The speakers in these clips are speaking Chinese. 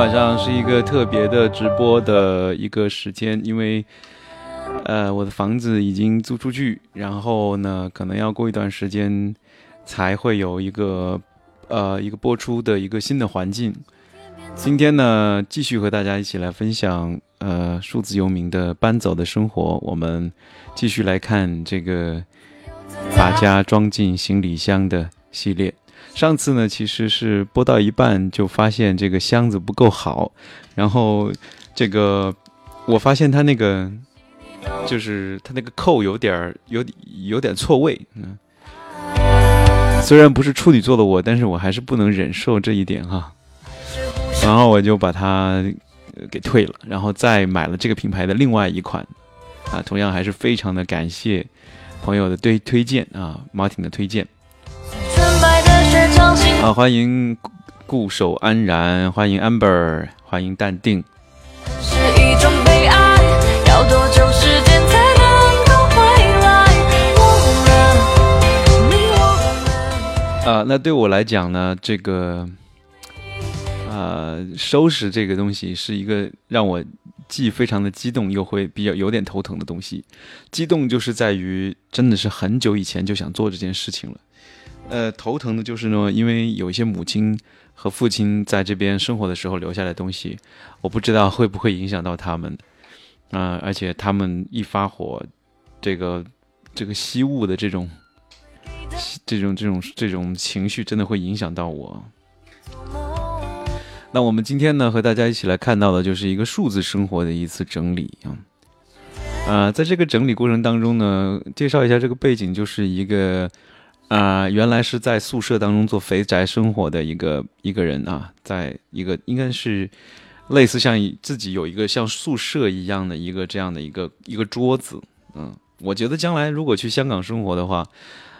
晚上是一个特别的直播的一个时间，因为，呃，我的房子已经租出去，然后呢，可能要过一段时间才会有一个，呃，一个播出的一个新的环境。今天呢，继续和大家一起来分享，呃，数字游民的搬走的生活。我们继续来看这个把家装进行李箱的系列。上次呢，其实是播到一半就发现这个箱子不够好，然后这个我发现它那个就是它那个扣有点儿有有点错位，嗯，虽然不是处女座的我，但是我还是不能忍受这一点哈，然后我就把它给退了，然后再买了这个品牌的另外一款，啊，同样还是非常的感谢朋友的推推荐啊，Martin 的推荐。啊，欢迎固守安然，欢迎 Amber，欢迎淡定。啊，那对我来讲呢，这个，呃，收拾这个东西是一个让我既非常的激动，又会比较有点头疼的东西。激动就是在于真的是很久以前就想做这件事情了。呃，头疼的就是呢，因为有一些母亲和父亲在这边生活的时候留下来东西，我不知道会不会影响到他们，啊，而且他们一发火，这个这个吸物的这种这种这种这种情绪，真的会影响到我。那我们今天呢，和大家一起来看到的就是一个数字生活的一次整理啊，啊，在这个整理过程当中呢，介绍一下这个背景，就是一个。啊，原来是在宿舍当中做肥宅生活的一个一个人啊，在一个应该是类似像自己有一个像宿舍一样的一个这样的一个一个桌子。嗯，我觉得将来如果去香港生活的话，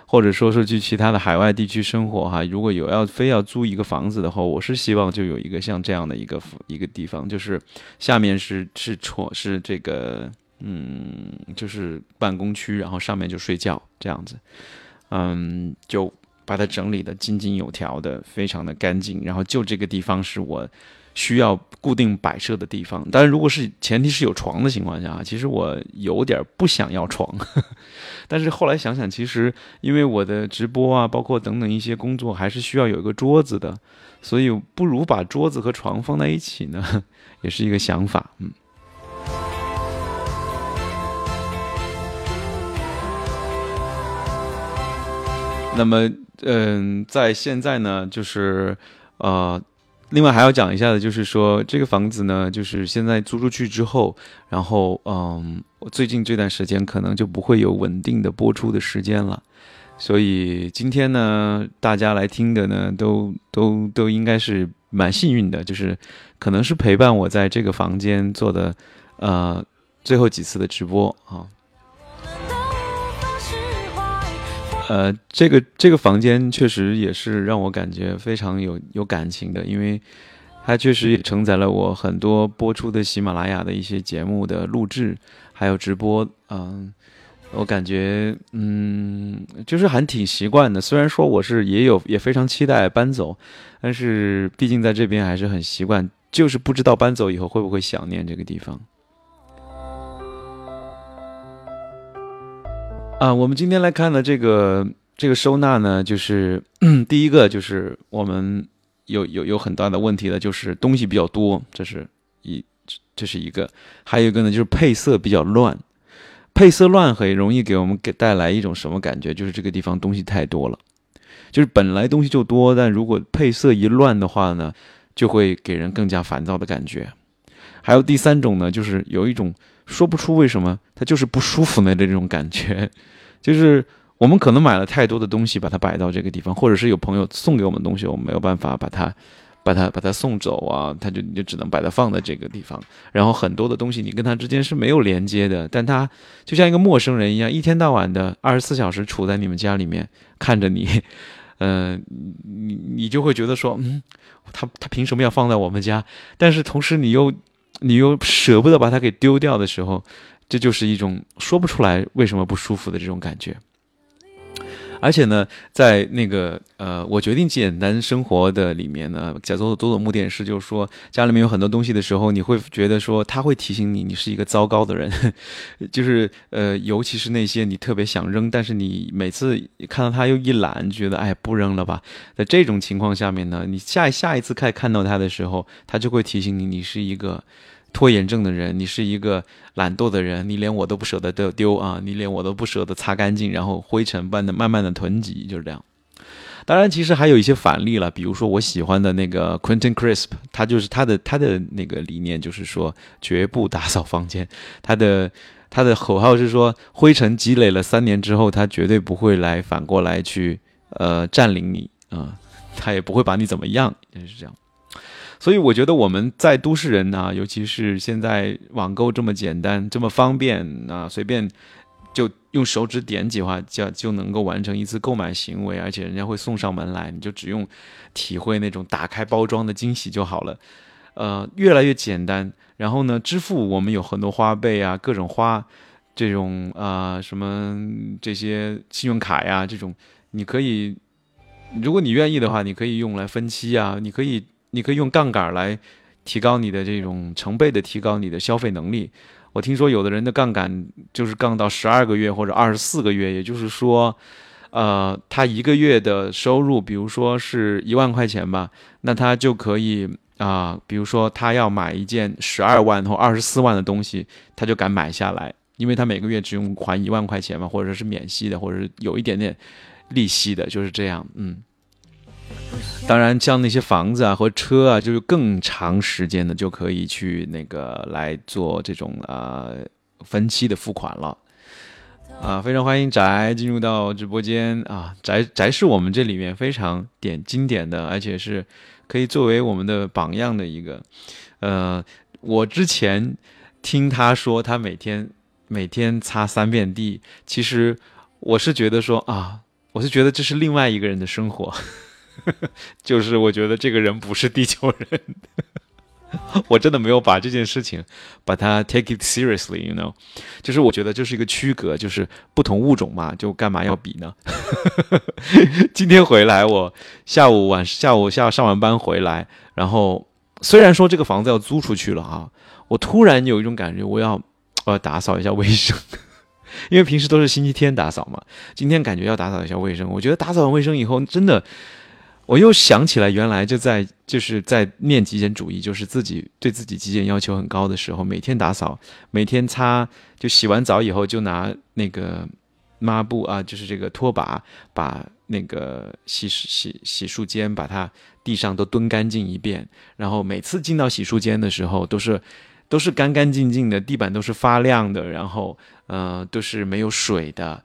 或者说是去其他的海外地区生活哈，如果有要非要租一个房子的话，我是希望就有一个像这样的一个一个地方，就是下面是是床是这个嗯，就是办公区，然后上面就睡觉这样子。嗯，就把它整理的井井有条的，非常的干净。然后就这个地方是我需要固定摆设的地方。但是如果是前提是有床的情况下，其实我有点不想要床。但是后来想想，其实因为我的直播啊，包括等等一些工作，还是需要有一个桌子的，所以不如把桌子和床放在一起呢，也是一个想法。嗯。那么，嗯，在现在呢，就是，呃，另外还要讲一下的，就是说这个房子呢，就是现在租出去之后，然后，嗯，我最近这段时间可能就不会有稳定的播出的时间了，所以今天呢，大家来听的呢，都都都应该是蛮幸运的，就是可能是陪伴我在这个房间做的，呃，最后几次的直播啊。呃，这个这个房间确实也是让我感觉非常有有感情的，因为它确实也承载了我很多播出的喜马拉雅的一些节目的录制，还有直播。嗯，我感觉嗯，就是还挺习惯的。虽然说我是也有也非常期待搬走，但是毕竟在这边还是很习惯，就是不知道搬走以后会不会想念这个地方。啊，我们今天来看的这个这个收纳呢，就是 第一个就是我们有有有很大的问题的，就是东西比较多，这是一这是一个，还有一个呢就是配色比较乱，配色乱很容易给我们给带来一种什么感觉？就是这个地方东西太多了，就是本来东西就多，但如果配色一乱的话呢，就会给人更加烦躁的感觉。还有第三种呢，就是有一种。说不出为什么，它就是不舒服的这种感觉，就是我们可能买了太多的东西，把它摆到这个地方，或者是有朋友送给我们东西，我们没有办法把它，把它把它送走啊，他就你就只能把它放在这个地方。然后很多的东西你跟他之间是没有连接的，但他就像一个陌生人一样，一天到晚的二十四小时处在你们家里面看着你，嗯，你你就会觉得说，嗯，他他凭什么要放在我们家？但是同时你又。你又舍不得把它给丢掉的时候，这就是一种说不出来为什么不舒服的这种感觉。而且呢，在那个呃，我决定简单生活的里面呢，叫做佐佐木电视，就是说家里面有很多东西的时候，你会觉得说他会提醒你，你是一个糟糕的人，就是呃，尤其是那些你特别想扔，但是你每次看到他又一懒，觉得哎不扔了吧，在这种情况下面呢，你下下一次看看到他的时候，他就会提醒你，你是一个。拖延症的人，你是一个懒惰的人，你连我都不舍得丢丢啊，你连我都不舍得擦干净，然后灰尘般的慢慢的囤积，就是这样。当然，其实还有一些反例了，比如说我喜欢的那个 Quentin Crisp，他就是他的他的那个理念就是说绝不打扫房间，他的他的口号是说灰尘积累了三年之后，他绝对不会来反过来去呃占领你啊，他也不会把你怎么样，就是这样。所以我觉得我们在都市人呢，尤其是现在网购这么简单、这么方便啊，随便就用手指点几下就就能够完成一次购买行为，而且人家会送上门来，你就只用体会那种打开包装的惊喜就好了。呃，越来越简单。然后呢，支付我们有很多花呗啊，各种花这种啊什么这些信用卡呀，这种你可以，如果你愿意的话，你可以用来分期啊，你可以。你可以用杠杆来提高你的这种成倍的提高你的消费能力。我听说有的人的杠杆就是杠到十二个月或者二十四个月，也就是说，呃，他一个月的收入，比如说是一万块钱吧，那他就可以啊，比如说他要买一件十二万或二十四万的东西，他就敢买下来，因为他每个月只用还一万块钱嘛，或者是免息的，或者是有一点点利息的，就是这样，嗯。当然，像那些房子啊和车啊，就是更长时间的就可以去那个来做这种啊分期的付款了啊！非常欢迎宅进入到直播间啊！宅宅是我们这里面非常典经典的，而且是可以作为我们的榜样的一个。呃，我之前听他说他每天每天擦三遍地，其实我是觉得说啊，我是觉得这是另外一个人的生活。就是我觉得这个人不是地球人，我真的没有把这件事情把它 take it seriously，you know，就是我觉得这是一个区隔，就是不同物种嘛，就干嘛要比呢？今天回来，我下午晚下午下上完班回来，然后虽然说这个房子要租出去了啊，我突然有一种感觉，我要我要打扫一下卫生，因为平时都是星期天打扫嘛，今天感觉要打扫一下卫生，我觉得打扫完卫生以后真的。我又想起来，原来就在就是在念极简主义，就是自己对自己极简要求很高的时候，每天打扫，每天擦，就洗完澡以后就拿那个抹布啊，就是这个拖把，把那个洗洗洗漱间把它地上都蹲干净一遍，然后每次进到洗漱间的时候都是都是干干净净的，地板都是发亮的，然后呃都是没有水的。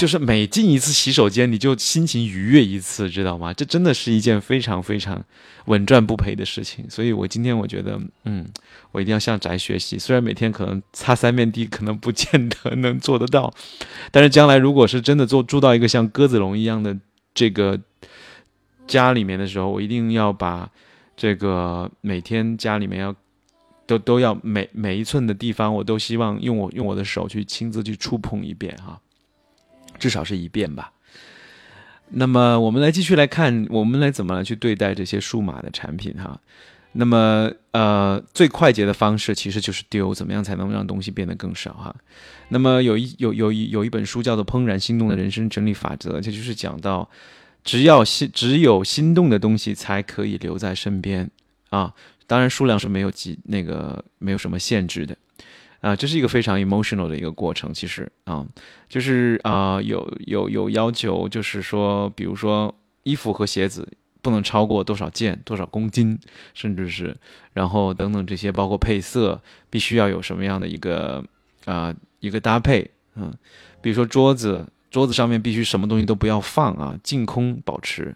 就是每进一次洗手间，你就心情愉悦一次，知道吗？这真的是一件非常非常稳赚不赔的事情。所以我今天我觉得，嗯，我一定要向宅学习。虽然每天可能擦三遍地，可能不见得能做得到，但是将来如果是真的做住到一个像鸽子笼一样的这个家里面的时候，我一定要把这个每天家里面要都都要每每一寸的地方，我都希望用我用我的手去亲自去触碰一遍哈。至少是一遍吧。那么，我们来继续来看，我们来怎么来去对待这些数码的产品哈。那么，呃，最快捷的方式其实就是丢，怎么样才能让东西变得更少哈？那么，有一有有一有一本书叫做《怦然心动的人生整理法则》，这就是讲到，只要心只有心动的东西才可以留在身边啊。当然，数量是没有几那个没有什么限制的。啊，这是一个非常 emotional 的一个过程，其实啊，就是啊，有有有要求，就是说，比如说衣服和鞋子不能超过多少件、多少公斤，甚至是，然后等等这些，包括配色，必须要有什么样的一个啊一个搭配，嗯，比如说桌子，桌子上面必须什么东西都不要放啊，净空保持。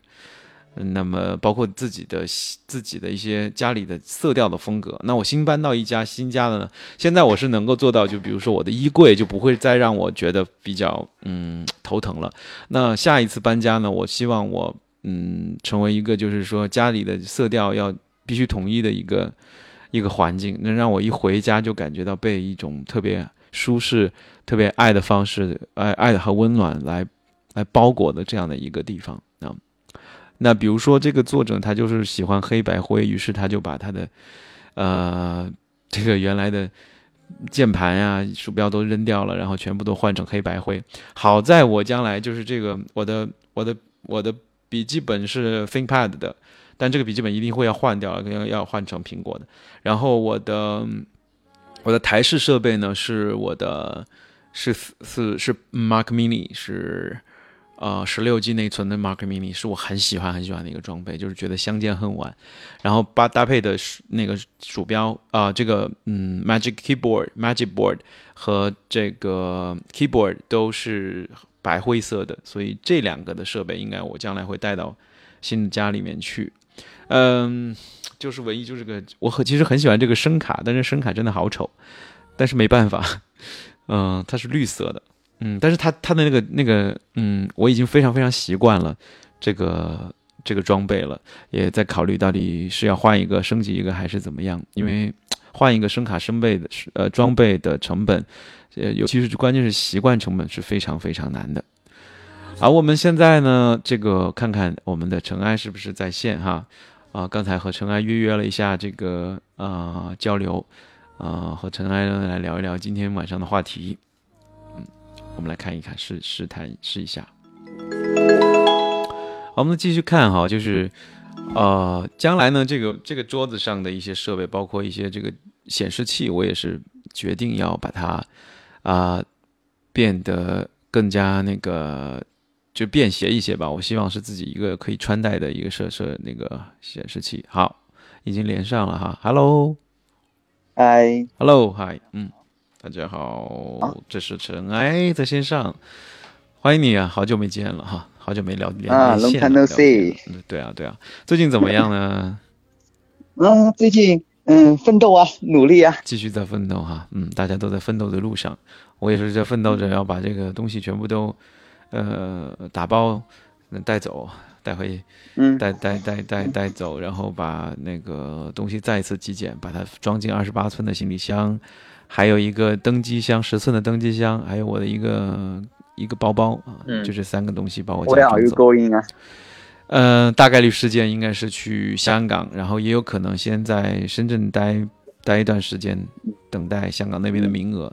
那么包括自己的自己的一些家里的色调的风格。那我新搬到一家新家的呢，现在我是能够做到，就比如说我的衣柜就不会再让我觉得比较嗯头疼了。那下一次搬家呢，我希望我嗯成为一个就是说家里的色调要必须统一的一个一个环境，能让我一回家就感觉到被一种特别舒适、特别爱的方式，爱爱和温暖来来包裹的这样的一个地方。那比如说这个作者他就是喜欢黑白灰，于是他就把他的呃这个原来的键盘呀、鼠标都扔掉了，然后全部都换成黑白灰。好在我将来就是这个我的我的我的笔记本是 ThinkPad 的。但这个笔记本一定会要换掉，要要换成苹果的。然后我的我的台式设备呢，是我的是是是 Mac Mini，是呃十六 G 内存的 Mac Mini，是我很喜欢很喜欢的一个装备，就是觉得相见恨晚。然后搭搭配的那个鼠标啊，这个嗯 Magic Keyboard Magic Board 和这个 Keyboard 都是白灰色的，所以这两个的设备应该我将来会带到新的家里面去。嗯，就是唯一就是个，我很其实很喜欢这个声卡，但是声卡真的好丑，但是没办法，嗯，它是绿色的，嗯，但是他他的那个那个，嗯，我已经非常非常习惯了这个这个装备了，也在考虑到底是要换一个升级一个还是怎么样，因为换一个声卡声备的呃装备的成本，呃，尤其是关键是习惯成本是非常非常难的。好，我们现在呢，这个看看我们的尘埃是不是在线哈。啊，刚才和尘埃约约了一下这个啊交流，啊和尘埃来聊一聊今天晚上的话题。嗯，我们来看一看，试试探试一下。好，我们继续看哈，就是呃，将来呢，这个这个桌子上的一些设备，包括一些这个显示器，我也是决定要把它啊变得更加那个。就便携一些吧，我希望是自己一个可以穿戴的一个设设那个显示器。好，已经连上了哈，Hello，嗨，Hello，嗨，嗯，大家好，这是尘埃在线上，欢迎你啊，好久没见了哈，好久没聊连啊，Long time no see，对啊对啊，最近怎么样呢？嗯，最近嗯奋斗啊，努力啊，继续在奋斗哈，嗯，大家都在奋斗的路上，我也是在奋斗着要把这个东西全部都。呃，打包带走，带回，嗯，带带带带带走，然后把那个东西再一次极简，把它装进二十八寸的行李箱，还有一个登机箱，十寸的登机箱，还有我的一个一个包包啊，就这三个东西把我家装走。嗯，大概率事件应该是去香港，然后也有可能先在深圳待待一段时间，等待香港那边的名额。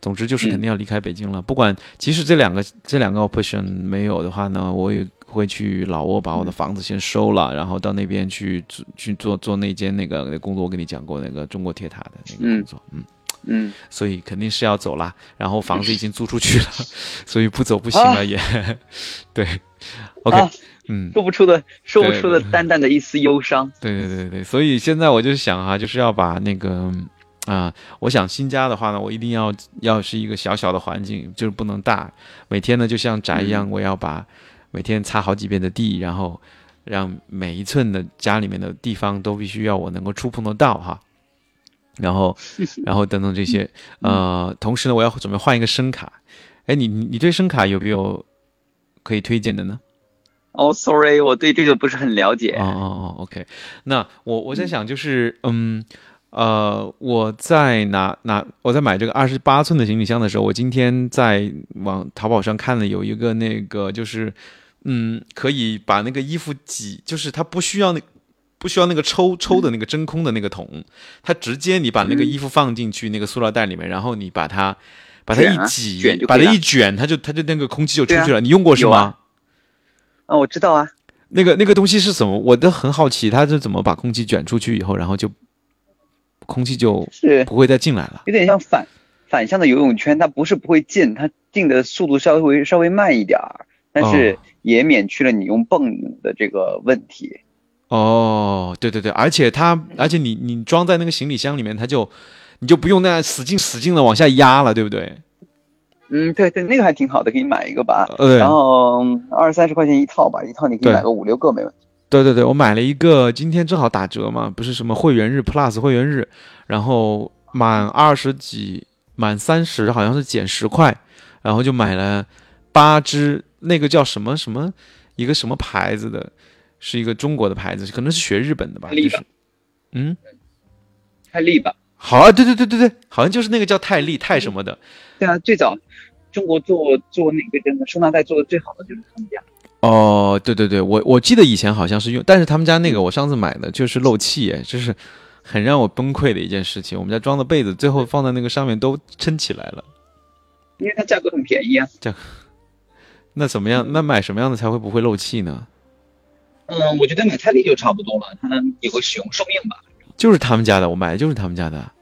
总之就是肯定要离开北京了。不管即使这两个这两个 operation 没有的话呢，我也会去老挝把我的房子先收了，然后到那边去去做做那间那个工作。我跟你讲过那个中国铁塔的那个工作，嗯嗯，所以肯定是要走了。然后房子已经租出去了，所以不走不行了也。对，OK，嗯，说不出的说不出的淡淡的一丝忧伤。对对对对，所以现在我就想啊，就是要把那个。啊，我想新家的话呢，我一定要要是一个小小的环境，就是不能大。每天呢，就像宅一样，我要把每天擦好几遍的地，然后让每一寸的家里面的地方都必须要我能够触碰得到哈。然后，然后等等这些，呃，同时呢，我要准备换一个声卡。哎，你你你对声卡有没有可以推荐的呢？哦，sorry，我对这个不是很了解。哦哦哦，OK，那我我在想就是嗯。呃，我在拿拿我在买这个二十八寸的行李箱的时候，我今天在往淘宝上看了有一个那个就是，嗯，可以把那个衣服挤，就是它不需要那不需要那个抽抽的那个真空的那个桶，它直接你把那个衣服放进去那个塑料袋里面，然后你把它把它一挤，把它一卷，它就它就那个空气就出去了。你用过是吗？啊，我知道啊。那个那个东西是什么？我都很好奇，它是怎么把空气卷出去以后，然后就。空气就是不会再进来了，有点像反反向的游泳圈，它不是不会进，它进的速度稍微稍微慢一点儿，但是也免去了你用泵的这个问题。哦，对对对，而且它，而且你你装在那个行李箱里面，它就你就不用那样使劲使劲的往下压了，对不对？嗯，对对，那个还挺好的，给你买一个吧。然后二三十块钱一套吧，一套你可以买个五六个没问题。对对对，我买了一个，今天正好打折嘛，不是什么会员日 Plus 会员日，然后满二十几，满三十好像是减十块，然后就买了八只，那个叫什么什么，一个什么牌子的，是一个中国的牌子，可能是学日本的吧，就是，嗯，泰利吧，好啊，对对对对对，好像就是那个叫泰利泰什么的，对啊，最早。中国做做那个真的收纳袋做的最好的就是他们家。哦，对对对，我我记得以前好像是用，但是他们家那个我上次买的就是漏气，哎，就是很让我崩溃的一件事情。我们家装的被子最后放在那个上面都撑起来了，因为它价格很便宜啊。价那怎么样？那买什么样的才会不会漏气呢？嗯，我觉得买泰利就差不多了，它有个使用寿命吧。就是他们家的，我买的就是他们家的，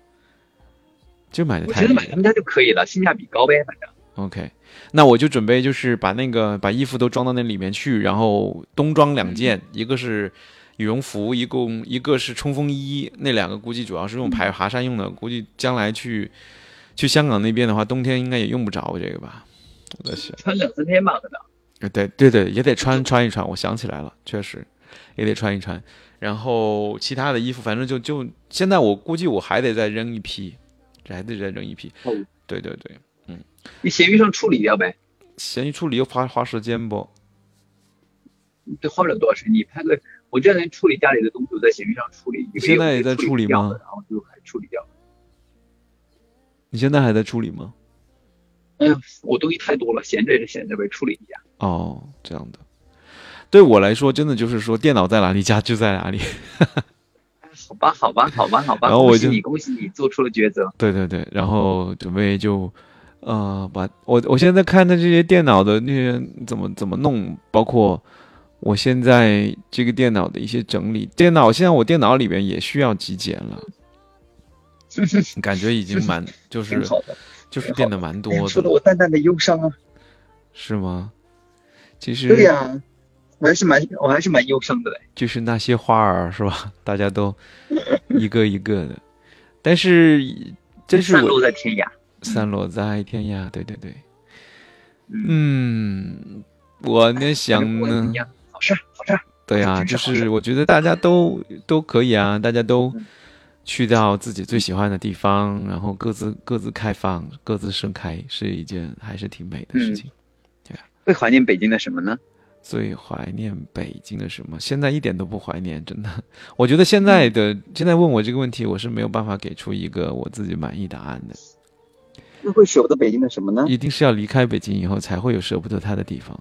就买的泰利。我觉得买他们家就可以了，性价比高呗，反正。OK，那我就准备就是把那个把衣服都装到那里面去，然后冬装两件，一个是羽绒服，一共一个是冲锋衣，那两个估计主要是用爬爬山用的，估计将来去去香港那边的话，冬天应该也用不着这个吧。我在想，穿两三天吧，可能。对对对，也得穿穿一穿。我想起来了，确实也得穿一穿。然后其他的衣服，反正就就现在，我估计我还得再扔一批，还得再扔一批。哦，对对对，嗯。你闲鱼上处理掉呗？闲鱼处理又花花时间不？这花不了多少时间。你拍个，我这两天处理家里的东西，我在闲鱼上处理。你现在也在处理吗？然后就还处理掉。你现在还在处理吗？哎呀，我东西太多了，闲着也是闲着呗，处理一下。哦，这样的。对我来说，真的就是说，电脑在哪里，家就在哪里。好吧，好吧，好吧，好吧。然后我就恭喜你，恭喜你做出了抉择。对对对，然后准备就，呃，把我我现在看的这些电脑的那些怎么怎么弄，包括我现在这个电脑的一些整理。电脑现在我电脑里边也需要极简了，感觉已经蛮就是就是变得蛮多说的的，我淡淡的忧伤啊。是吗？其实对呀、我还是蛮我还是蛮忧伤的嘞。就是那些花儿是吧？大家都 一个一个的，但是真是散落在天涯。散落在天涯，对对对，嗯，嗯，我呢想呢好事儿好事儿。对啊，就是我觉得大家都都可以啊，大家都嗯去到自己最喜欢的地方，然后各自各自开放，各自盛开，是一件还是挺美的嗯事情。会怀念北京的什么呢？最怀念北京的什么？现在一点都不怀念，真的。我觉得现在的现在问我这个问题，我是没有办法给出一个我自己满意答案的。那会舍不得北京的什么呢？一定是要离开北京以后，才会有舍不得它的地方。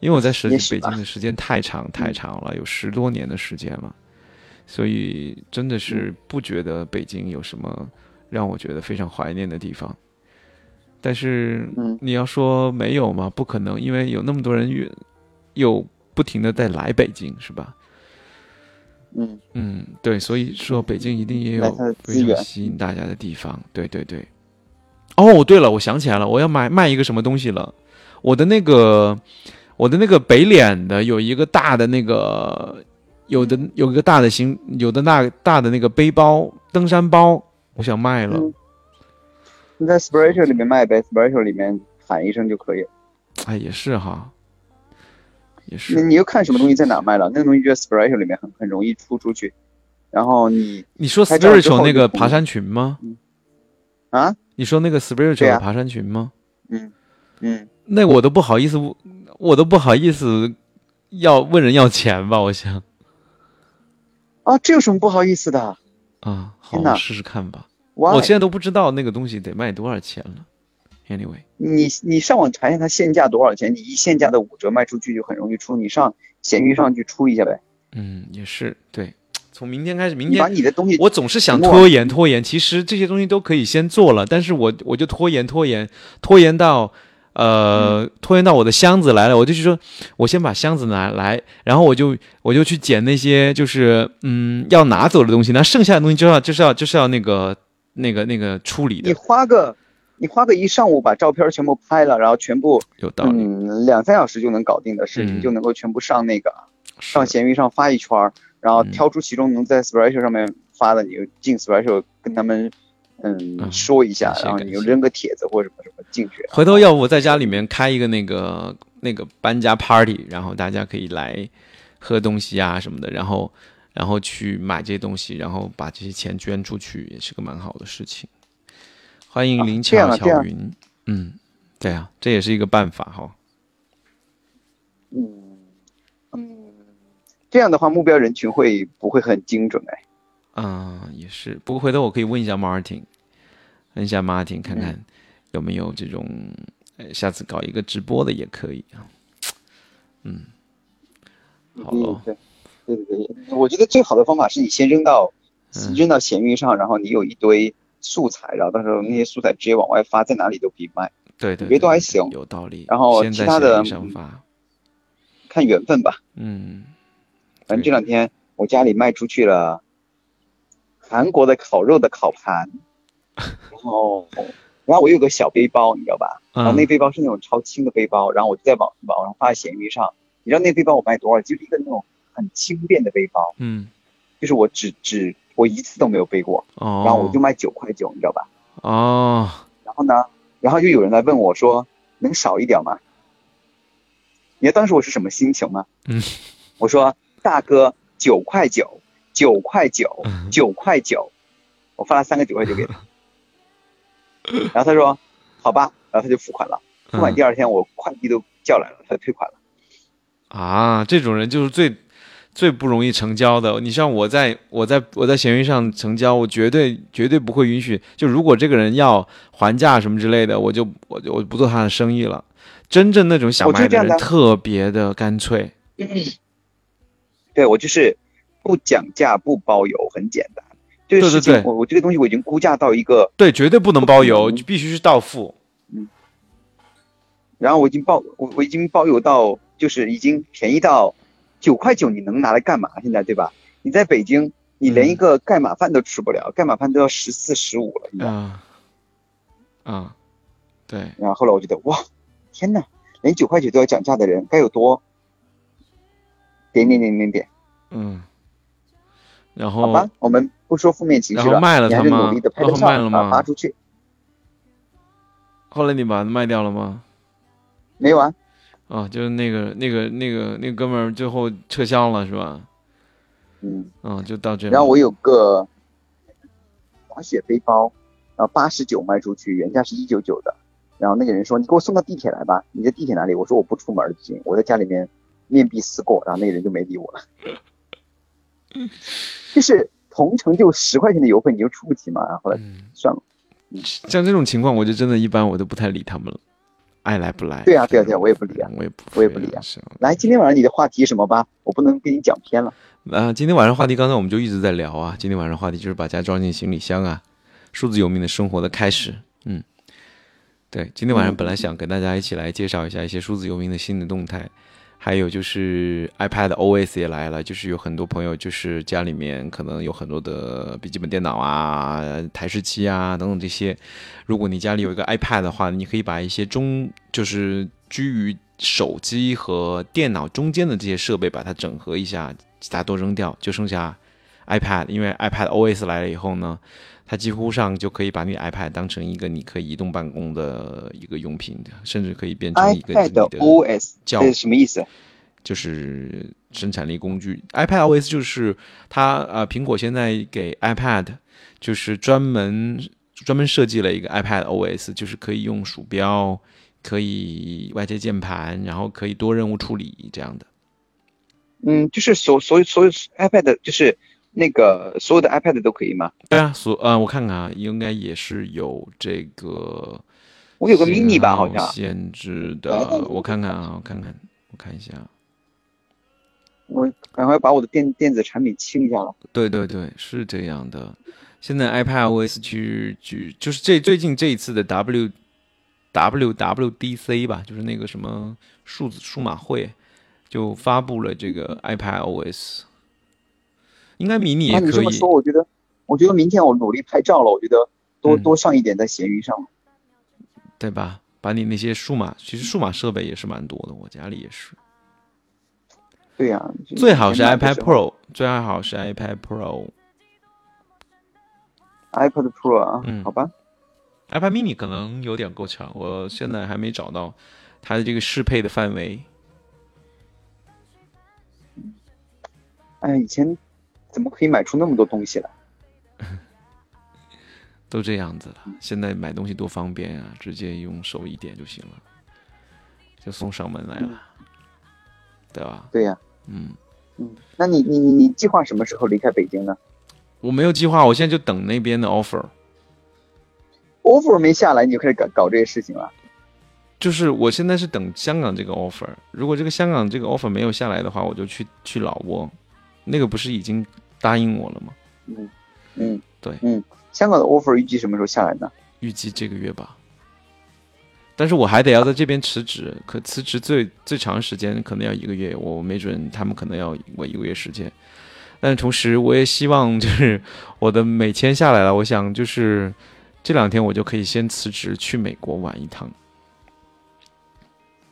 因为我在北京的时间太长太长了，有十多年的时间了，所以真的是不觉得北京有什么让我觉得非常怀念的地方。但是嗯你要说没有嘛？不可能，因为有那么多人越又不停的在来北京，是吧？嗯，嗯，对，所以说北京一定也有非常吸引大家的地方。对对对。哦，对了，我想起来了，我要买卖一个什么东西了。我的那个，我的那个北脸的有一个大的那个，有的有一个大的行，有的那大的那个背包，登山包，我想卖了。嗯你在 Spiritual 里面卖呗，Spiritual 里面喊一声就可以了。哎，也是哈，也是。你又看什么东西在哪卖了？那个东西就在 Spiritual 里面很很容易出出去。然后你你说 spiritual 那个爬山群吗？啊，你说那个 spiritual 爬山群吗？嗯嗯，那我都不好意思，我都不好意思要问人要钱吧？我想啊，这有什么不好意思的？啊，好，我试试看吧。哇，我现在都不知道那个东西得卖多少钱了。Anyway，你你上网查一下它现价多少钱，你一现价的五折卖出去就很容易出，你上闲鱼上去出一下呗。嗯，也是对。从明天开始，明你把天你的东西我总是想拖延拖延，其实这些东西都可以先做了，但是我我就拖延拖延拖延到。呃，拖延到我的箱子来了，我就去说，我先把箱子拿来，然后我就我就去捡那些就是嗯要拿走的东西，那剩下的东西就要就是要就是要那个那个那个处理的。你，花个你花个一上午把照片全部拍了，然后全部有道理，嗯两三小时就能搞定的视嗯，就能够全部上那个上闲鱼上发一圈，然后嗯。挑出其中能在 Spreadshirt 上面发的，你就进 Spreadshirt 跟他们嗯嗯说一下然后你就扔个帖子或者什么什么进去。回头要不我在家里面开一个那个那个搬家 party，然后大家可以来喝东西啊什么的，然后然后去买这些东西，然后把这些钱捐出去，也是个蛮好的事情。欢迎啊林巧巧云，嗯，对啊，这也是一个办法哈。嗯嗯，这样的话目标人群会不会很精准哎？嗯，也是。不过回头我可以问一下 Martin，问一下 Martin，看看有没有这种哎，下次搞一个直播的也可以啊。嗯，好喽。对对对对，我觉得最好的方法是你先扔到扔到闲鱼上，然后你有一堆素材，然后到时候那些素材直接往外发，在哪里都可以卖。对对，别都还行，有道理。然后其他的看缘分吧。嗯，反正这两天我家里卖出去了韩国的烤肉的烤盘，然后然后我有个小背包，你知道吧？然后那背包是那种超轻的背包，然后我就在网网上发闲鱼上，你知道那背包我卖多少？就是一个那种很轻便的背包，嗯，就是我只只我一次都没有背过，哦，然后我就卖九块九，你知道吧？哦，然后呢？然后就有人来问我说：“能少一点吗？”你知道当时我是什么心情吗？嗯，我说：“大哥，九块九，九块九，九块九。”我发了三个九块九给他，然后他说：“好吧。”然后他就付款了。付款第二天，我快递都叫来了，他退款了。啊，这种人就是最。最不容易成交的，你像我在我在我在闲鱼上成交，我绝对绝对不会允许。就如果这个人要还价什么之类的，我就我就我不做他的生意了。真正那种想买的人特别的干脆。对我就是不讲价不包邮，很简单。对对对，我我这个东西我已经估价到一个对，绝对不能包邮，你必须是到付。嗯。然后我已经包我我已经包邮到就是已经便宜到。九块九你能拿来干嘛？现在对吧？你在北京，你连一个盖码饭都吃不了，盖码饭都要十四十五了。啊啊，对。然后后来我觉得，哇，天呐，连九块九都要讲价的人该有多点点点点点。嗯。然后好吧，我们不说负面情绪了。然后卖了他吗？然后卖了吗？发出去。后来你把它卖掉了吗？没有。啊，就是那个那个那个那哥们儿最后撤销了，是吧？嗯，嗯，就到这。然后我有个滑雪背包，然后八十九卖出去，原价是一九九的。然后那个人说：“你给我送到地铁来吧。”你在地铁哪里？我说：“我不出门行，我在家里面面壁思过。”然后那个人就没理我了。就是同城就十块钱的邮费，你就出不起嘛？然后后来算了。像这种情况，我就真的一般我都不太理他们了。爱来不来？对啊，对啊，对啊，我也不理啊，我也不，我也不理啊。来，今天晚上你的话题什么吧？我不能给你讲偏了。啊，今天晚上话题刚才我们就一直在聊啊。今天晚上话题就是把家装进行李箱啊，数字游民的生活的开始。嗯，对，今天晚上本来想跟大家一起来介绍一下一些数字游民的新的动态。还有就是 iPad OS 也来了，就是有很多朋友就是家里面可能有很多的笔记本电脑啊、台式机啊等等这些。如果你家里有一个 iPad 的话，你可以把一些中就是居于手机和电脑中间的这些设备把它整合一下，其他都扔掉，就剩下 iPad。因为 iPad OS 来了以后呢。它几乎上就可以把你 iPad 当成一个你可以移动办公的一个用品，甚至可以变成一个你的 OS。这是什么意思？就是生产力工具。iPad OS 就是它呃，苹果现在给 iPad 就是专门专门设计了一个 iPad OS，就是可以用鼠标，可以外接键盘，然后可以多任务处理这样的。嗯，就是所所有所有 iPad 就是。那个所有的 iPad 都可以吗？对啊，所呃，我看看啊，应该也是有这个。我有个 mini 吧，好像。限制的，我看看啊，我看看，我看一下。我赶快把我的电电子产品清一下了。对对对，是这样的。现在 iPad OS 去去就是这最近这一次的 W W W D C 吧，就是那个什么数字数码会，就发布了这个 iPad OS。应该迷你也可以。你这么说，我觉得，我觉得明天我努力拍照了。我觉得多多上一点在闲鱼上，对吧？把你那些数码，其实数码设备也是蛮多的，我家里也是。对呀，最好是 iPad Pro，最好是 iPad Pro。iPad Pro 啊，嗯，好吧。iPad Mini 可能有点够呛，我现在还没找到它的这个适配的范围。哎，以前。怎么可以买出那么多东西来？都这样子了，现在买东西多方便啊，直接用手一点就行了，就送上门来了，对吧？对呀，嗯嗯，那你你你你计划什么时候离开北京呢？我没有计划，我现在就等那边的 offer。offer 没下来，你就开始搞搞这些事情了？就是我现在是等香港这个 offer，如果这个香港这个 offer 没有下来的话，我就去去老挝，那个不是已经答应我了吗？嗯嗯，对，嗯，香港的 offer 预计什么时候下来呢？预计这个月吧。但是我还得要在这边辞职，可辞职最最长时间可能要一个月，我没准他们可能要我一个月时间。但同时，我也希望就是我的美签下来了，我想就是这两天我就可以先辞职去美国玩一趟。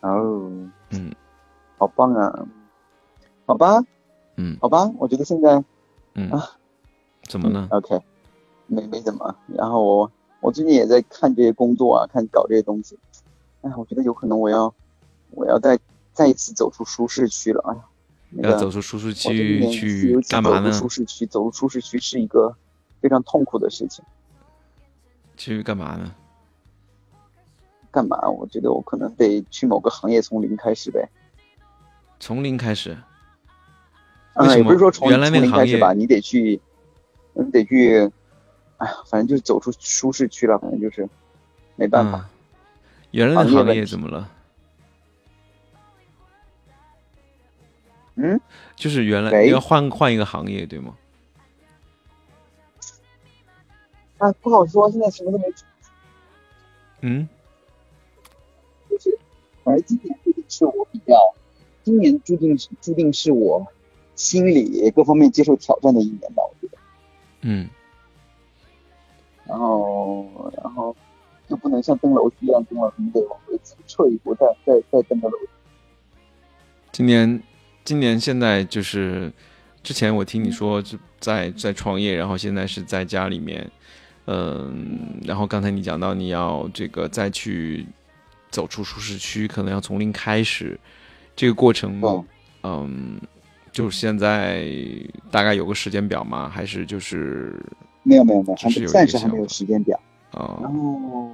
哦，嗯，好棒啊！好吧，嗯，好吧，我觉得现在，嗯啊，怎么了？OK，没没怎么。然后我我最近也在看这些工作啊，看搞这些东西。哎，我觉得有可能我要我要再再一次走出舒适区了。哎呀，要走出舒适区去干嘛呢？舒适区，走出舒适区是一个非常痛苦的事情。去干嘛呢？干嘛？我觉得我可能得去某个行业从零开始呗。从零开始？啊，也不是说从原来那个行业吧，你得去，你得去，哎呀，反正就是走出舒适区了，反正就是没办法。原来的行业怎么了？嗯，就是原来要换换一个行业，对吗？啊，不好说，现在什么都没。嗯。就是，反正今年注定是我比较，今年注定是注定是我心理各方面接受挑战的一年吧，我觉得。嗯。然后，然后。就不能像登楼梯一样登了，你得往回撤一步，再再再登个楼。今年，今年现在就是，之前我听你说在在创业，然后现在是在家里面，嗯，然后刚才你讲到你要这个再去走出舒适区，可能要从零开始，这个过程，嗯，就是现在大概有个时间表吗？还是就是没有没有没有，还是暂时还没有时间表。哦，然后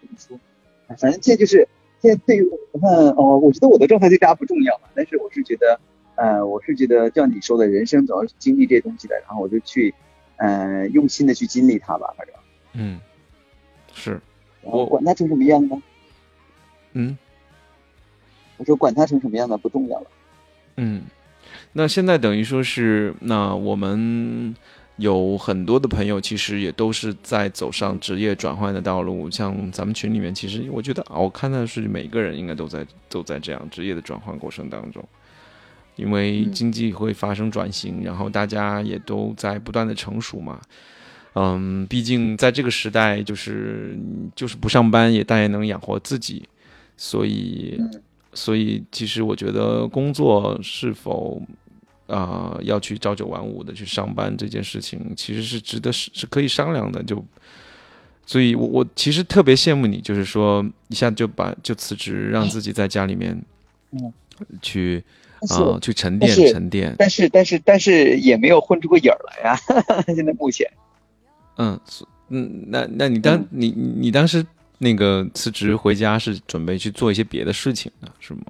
怎么说？反正现在就是现在对于我看哦，我觉得我的状态对大家不重要嘛。但是我是觉得，呃，我是觉得像你说的，人生总要经历这些东西的。然后我就去，呃，用心的去经历它吧。反正，嗯，是，我管它成什么样呢？嗯，我说管它成什么样呢不重要了。嗯，那现在等于说是那我们。有很多的朋友其实也都是在走上职业转换的道路，像咱们群里面，其实我觉得啊，我看到是每个人应该都在都在这样职业的转换过程当中，因为经济会发生转型，然后大家也都在不断的成熟嘛。嗯，毕竟在这个时代，就是就是不上班也但也能养活自己，所以所以其实我觉得工作是否。啊，要去朝九晚五的去上班这件事情，其实是值得是是可以商量的。就，所以我我其实特别羡慕你，就是说一下就把就辞职，让自己在家里面，嗯，去啊去沉淀沉淀。但是但是但是也没有混出个影儿来呀，现在目前。嗯，嗯，那那你当你你当时那个辞职回家是准备去做一些别的事情的是吗？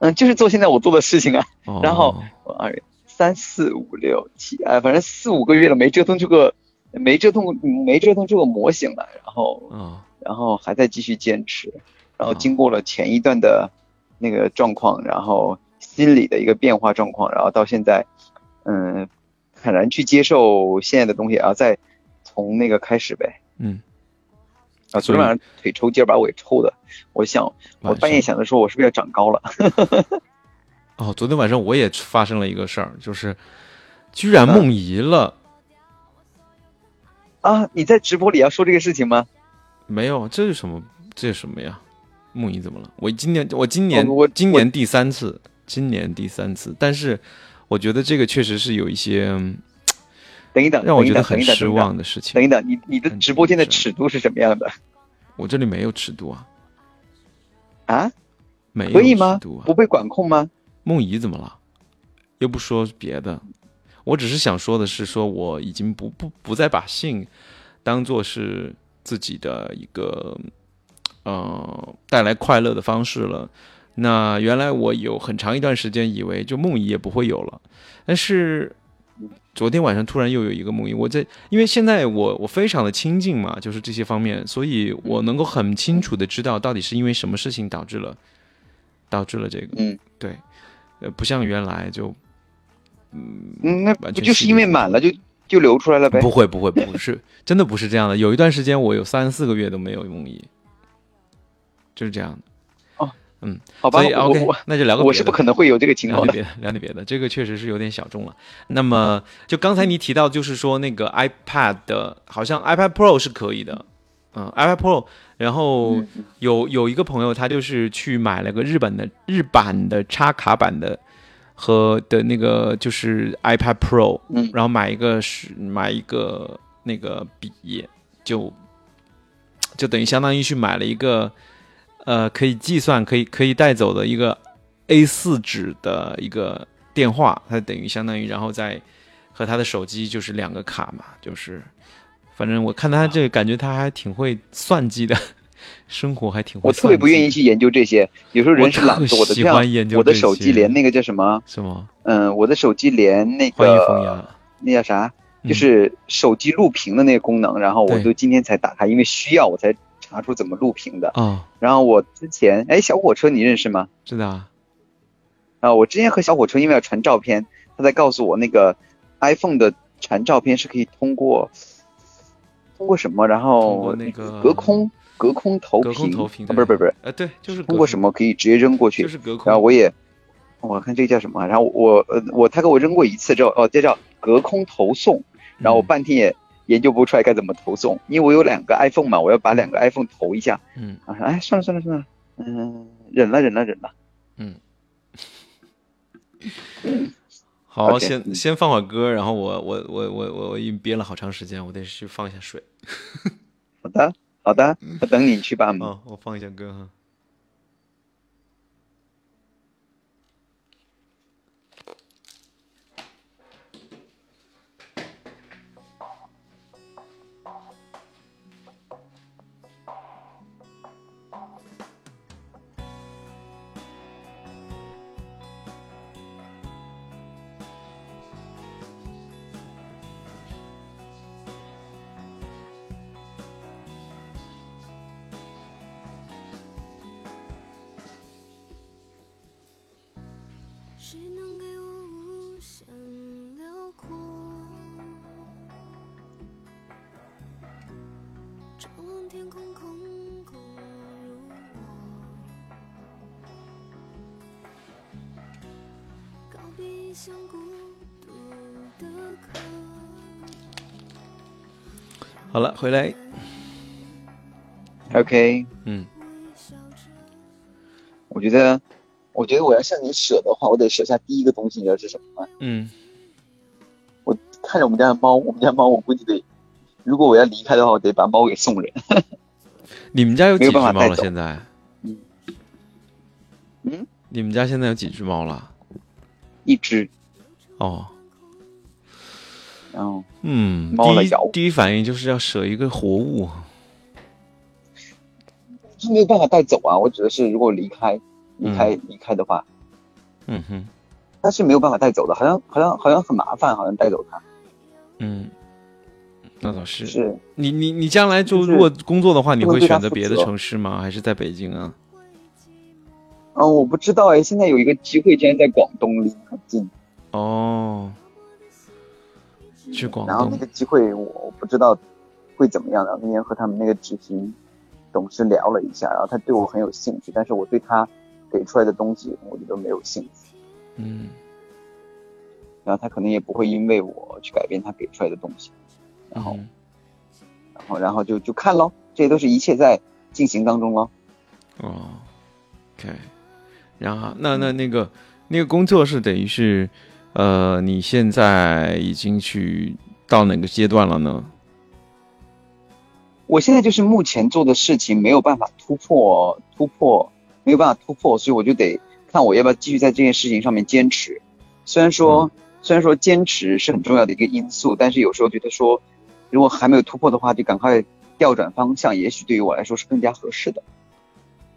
嗯，就是做现在我做的事情啊。然后二。三四五六七，哎，反正四五个月了，没折腾这个，没折腾，没折腾这个模型了。然后，然后还在继续坚持。然后经过了前一段的那个状况，然后心理的一个变化状况，然后到现在，嗯，坦然去接受现在的东西，然后再从那个开始呗。嗯。啊，昨天晚上腿抽筋把我给抽的，我想，我半夜想着说，我是不是要长高了？哦，昨天晚上我也发生了一个事儿，就是居然梦遗了。啊，你在直播里要说这个事情吗？没有，这是什么？这是什么呀？梦遗怎么了？我今年，我今年，我今年第三次，今年第三次。但是我觉得这个确实是有一些，等一等，让我觉得很失望的事情。等一等，你你的直播间的尺度是什么样的？我这里没有尺度啊。啊？没可以吗？啊？不被管控吗？梦怡怎么了？又不说别的，我只是想说的是，说我已经不不不再把性当做是自己的一个呃带来快乐的方式了。那原来我有很长一段时间以为就梦怡也不会有了，但是昨天晚上突然又有一个梦呓，我在因为现在我我非常的清静嘛，就是这些方面，所以我能够很清楚的知道到底是因为什么事情导致了导致了这个。嗯，对，呃，不像原来就，嗯嗯，那不就是因为满了就就流出来了呗？不会不会不是，真的不是这样的。有一段时间我有三四个月都没有梦呓，就是这样的。嗯，好吧，OK，那就聊个。我是不可能会有这个情况的。聊点别的，聊点别的。这个确实是有点小众了。那么，就刚才你提到，就是说那个 iPad 的，好像 iPad Pro 是可以的，嗯，iPad Pro。然后有有一个朋友，他就是去买了个日本的日版的插卡版的和的那个就是 iPad Pro，嗯，然后买一个是买一个那个笔，就就等于相当于去买了一个。呃，可以计算，可以可以带走的一个 A4 纸的一个电话，它等于相当于，然后再和他的手机就是两个卡嘛，就是，反正我看他这个感觉他还挺会算计的，生活还挺。我特别不愿意去研究这些，有时候人是懒惰的，喜欢研究我的手机连那个叫什么？什么？嗯，我的手机连那个那叫啥？就是手机录屏的那个功能，然后我就今天才打开，因为需要我才。拿出怎么录屏的啊？然后我之前哎，小火车你认识吗？知道啊。啊，我之前和小火车因为要传照片，他在告诉我那个 iPhone 的传照片是可以通过通过什么？然后那个隔空隔空投屏，隔空投屏，不是不是不是，呃对，就是通过什么可以直接扔过去？就是隔空。然后我也我看这个叫什么？然后我呃我他给我扔过一次之后，哦，这叫隔空投送。然后我半天也。研究不出来该怎么投送，因为我有两个 iPhone 嘛，我要把两个 iPhone 投一下。嗯，啊，哎，算了算了算了，嗯，忍了忍了忍了。嗯，好，先先放会儿歌，然后我我我我我我已经憋了好长时间，我得去放一下 水。好的好的，我等你去吧。哦，我放一下歌哈。了，回来。OK，嗯，我觉得，我觉得我要向你舍的话，我得舍下第一个东西，你知道是什么吗？嗯，我看着我们家的猫，我们家猫，我估计得，如果我要离开的话，我得把猫给送人。你们家有几只猫了？现在？嗯，嗯，你们家现在有几只猫了？一只。哦。然后，嗯，第一第一反应就是要舍一个活物，是没有办法带走啊。我指的是，如果离开，离开，离开的话，嗯哼，但是没有办法带走的，好像，好像，好像很麻烦，好像带走它。嗯，那倒是。是你，你，你将来就如果工作的话，你会选择别的城市吗？还是在北京啊？嗯，我不知道哎。现在有一个机会，竟然在广东，离很近。哦。去广东，然后那个机会我不知道会怎么样。然后那天和他们那个执行董事聊了一下，然后他对我很有兴趣，但是我对他给出来的东西，我觉得没有兴趣。嗯。然后他可能也不会因为我去改变他给出来的东西。然后，然后，然后就就看喽，这些都是一切在进行当中喽。哦，OK。然后，那那那个那个工作是等于是。呃，你现在已经去到哪个阶段了呢？我现在就是目前做的事情没有办法突破，突破没有办法突破，所以我就得看我要不要继续在这件事情上面坚持。虽然说，虽然说坚持是很重要的一个因素，但是有时候觉得说，如果还没有突破的话，就赶快调转方向，也许对于我来说是更加合适的。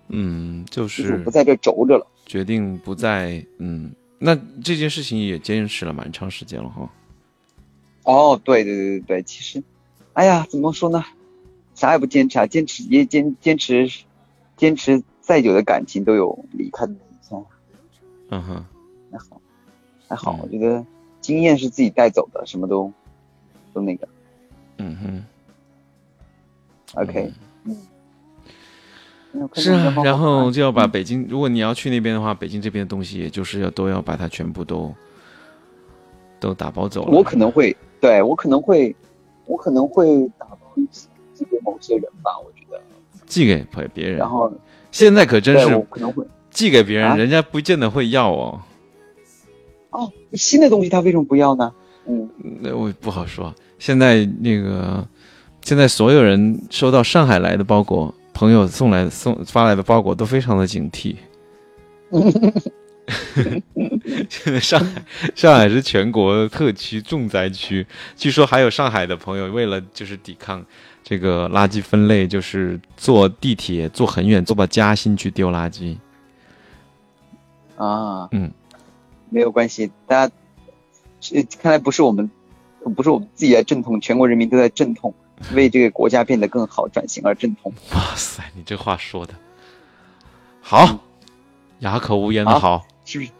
嗯，就是不在这轴着了，决定不再嗯。那这件事情也坚持了蛮长时间了哈。哦，对对对对对，其实，哎呀，怎么说呢？啥也不坚持啊，坚持也坚坚持，坚持再久的感情都有离开的那一天。嗯哼，还好，还好，我觉得经验是自己带走的，什么都都那个。嗯哼。OK。嗯。是啊，然后就要把北京，如果你要去那边的话，北京这边的东西，也就是要都要把它全部都都打包走了。我可能会，对我可能会，我可能会打包一些。寄给某些人吧，我觉得寄给别人，然后现在可真是可能会寄给别人，人家不见得会要哦。哦，新的东西他为什么不要呢？嗯，那我不好说。现在那个，现在所有人收到上海来的包裹，朋友送来送发来的包裹都非常的警惕。现在上海，上海是全国特区重灾区，据说还有上海的朋友为了就是抵抗。这个垃圾分类就是坐地铁坐很远，坐到嘉兴去丢垃圾。啊，嗯，没有关系，大家，看来不是我们，不是我们自己在阵痛，全国人民都在阵痛，为这个国家变得更好转型而阵痛。哇塞，你这话说的好，哑口无言的好，是不是？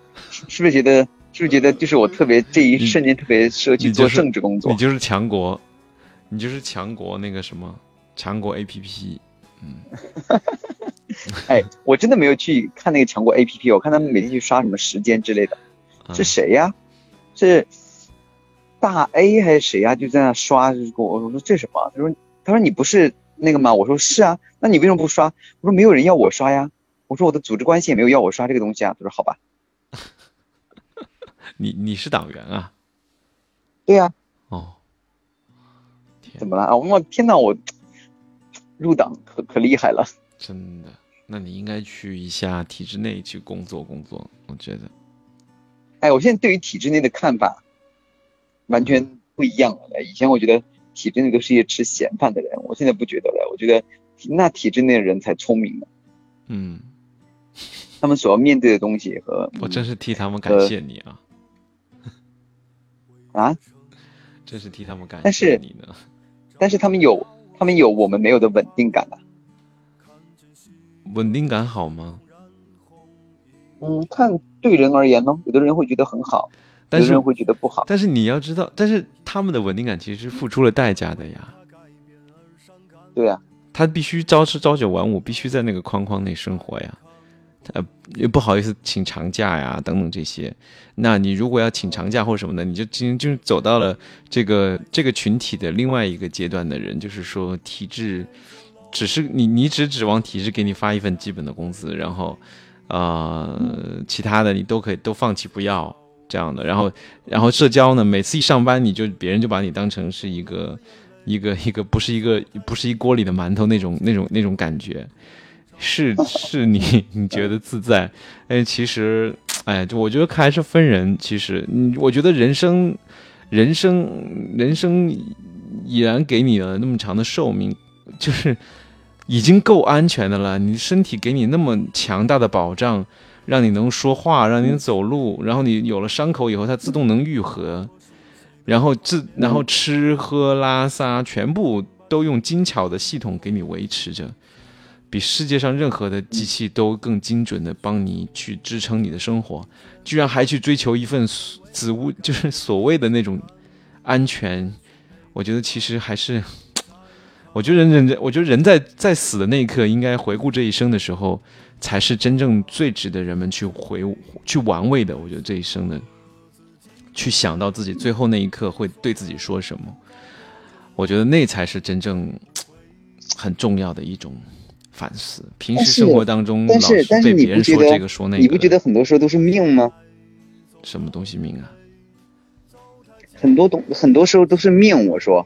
是不是觉得？是不是觉得？就是我特别这一瞬间特别适合去做政治工作，你就是强国。你就是强国那个什么强国 A P P，嗯，哎，我真的没有去看那个强国 A P P，我看他们每天去刷什么时间之类的，是谁呀？是大 A 还是谁呀？就在那刷，就跟我我说这什么？他说他说你不是那个吗？我说是啊，那你为什么不刷？我说没有人要我刷呀。我说我的组织关系也没有要我刷这个东西啊。他说好吧，你你是党员啊？对呀。哦。怎么了啊？我天哪！我入党可可厉害了，真的。那你应该去一下体制内去工作工作。我觉得，哎，我现在对于体制内的看法完全不一样了。以前我觉得体制内都是一些吃闲饭的人，我现在不觉得了。我觉得那体制内的人才聪明呢。嗯，他们所要面对的东西和我真是替他们感谢你啊！啊，真是替他们感谢你呢。但是他们有，他们有我们没有的稳定感啊。稳定感好吗？嗯，看对人而言呢，有的人会觉得很好，有的人会觉得不好。但是你要知道，但是他们的稳定感其实是付出了代价的呀。对呀，他必须朝吃朝九晚五，必须在那个框框内生活呀。呃，又不好意思请长假呀，等等这些。那你如果要请长假或者什么的，你就今就走到了这个这个群体的另外一个阶段的人，就是说体制只是你你只指望体制给你发一份基本的工资，然后呃其他的你都可以都放弃不要这样的。然后然后社交呢，每次一上班你就别人就把你当成是一个一个一个不是一个不是一锅里的馒头那种那种那种感觉。是是你你觉得自在，哎，其实，哎，就我觉得还是分人。其实，嗯，我觉得人生，人生，人生已然给你了那么长的寿命，就是已经够安全的了。你身体给你那么强大的保障，让你能说话，让你走路，然后你有了伤口以后，它自动能愈合，然后自然后吃喝拉撒全部都用精巧的系统给你维持着。比世界上任何的机器都更精准的帮你去支撑你的生活，居然还去追求一份子物，就是所谓的那种安全。我觉得其实还是，我觉得人人，我觉得人在在死的那一刻，应该回顾这一生的时候，才是真正最值得人们去回去玩味的。我觉得这一生的，去想到自己最后那一刻会对自己说什么，我觉得那才是真正很重要的一种。反思平时生活当中，但是被别人说这个说那个你不觉得很多时候都是命吗？什么东西命啊？很多东很多时候都是命。我说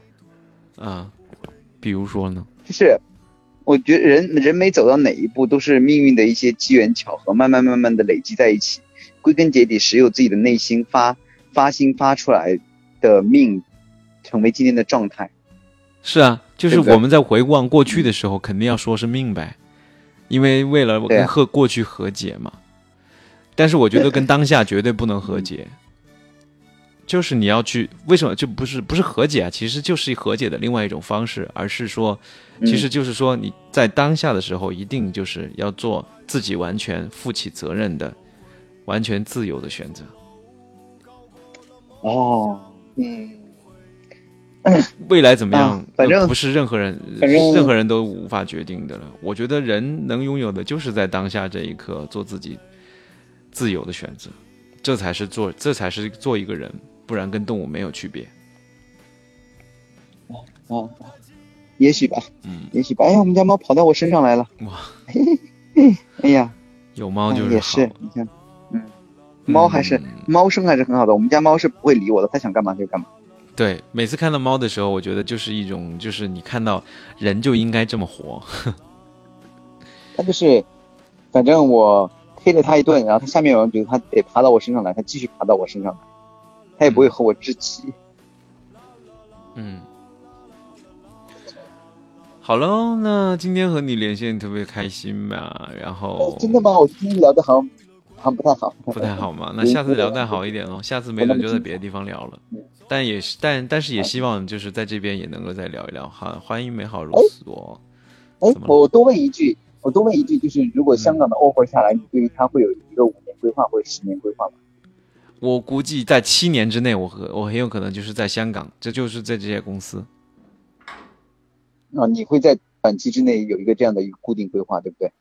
啊，比如说呢？就是我觉得人人没走到哪一步，都是命运的一些机缘巧合，慢慢慢慢的累积在一起。归根结底，只有自己的内心发发心发出来的命，成为今天的状态。是啊。就是我们在回望过去的时候，肯定要说是命呗，因为为了跟和过去和解嘛。但是我觉得跟当下绝对不能和解，就是你要去为什么就不是不是和解啊？其实就是和解的另外一种方式，而是说，其实就是说你在当下的时候，一定就是要做自己完全负起责任的、完全自由的选择。哦，嗯。未来怎么样？反正不是任何人，任何人都无法决定的了。我觉得人能拥有的，就是在当下这一刻做自己自由的选择，这才是做，这才是做一个人，不然跟动物没有区别。哦哦，也许吧，嗯，也许吧。哎呀，我们家猫跑到我身上来了。哇，哎呀，有猫就是也是，你看，嗯，猫还是猫生还是很好的。我们家猫是不会理我的，它想干嘛就干嘛。对，每次看到猫的时候，我觉得就是一种，就是你看到人就应该这么活。它就是，反正我黑了它一顿，然后它下面有人觉得它得爬到我身上来，它继续爬到我身上来，它也不会和我置气。嗯，好喽，那今天和你连线特别开心吧？然后真的吗？我今天聊的好像不太好，不太好嘛？那下次聊再好一点喽，下次没准就在别的地方聊了。但也是，但但是也希望就是在这边也能够再聊一聊哈。欢迎美好如此哦。哎，我多问一句，我多问一句，就是如果香港的 offer 下来，你对于他会有一个五年规划或者十年规划吗？我估计在七年之内，我和我很有可能就是在香港，这就是在这些公司。啊，你会在短期之内有一个这样的一个固定规划，对不对？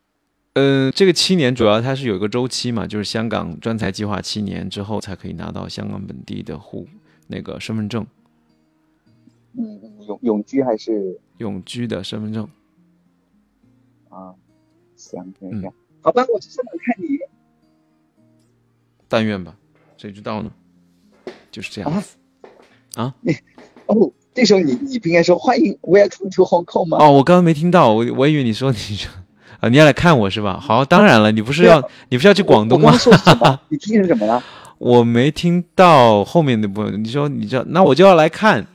嗯，这个七年主要它是有一个周期嘛，就是香港专才计划七年之后才可以拿到香港本地的户。那个身份证，嗯，永永居还是永居的身份证啊？行行行，好吧，我去香港看你。但愿吧，谁知道呢？就是这样啊啊。哦，这时候你你不应该说欢迎 Welcome to Hong Kong 吗？哦，我刚刚没听到，我我以为你说你说 啊，你要来看我是吧？好，当然了，你不是要你不是要去广东吗？你听成什么了？我没听到后面的部分，你说你知道，那我就要来看，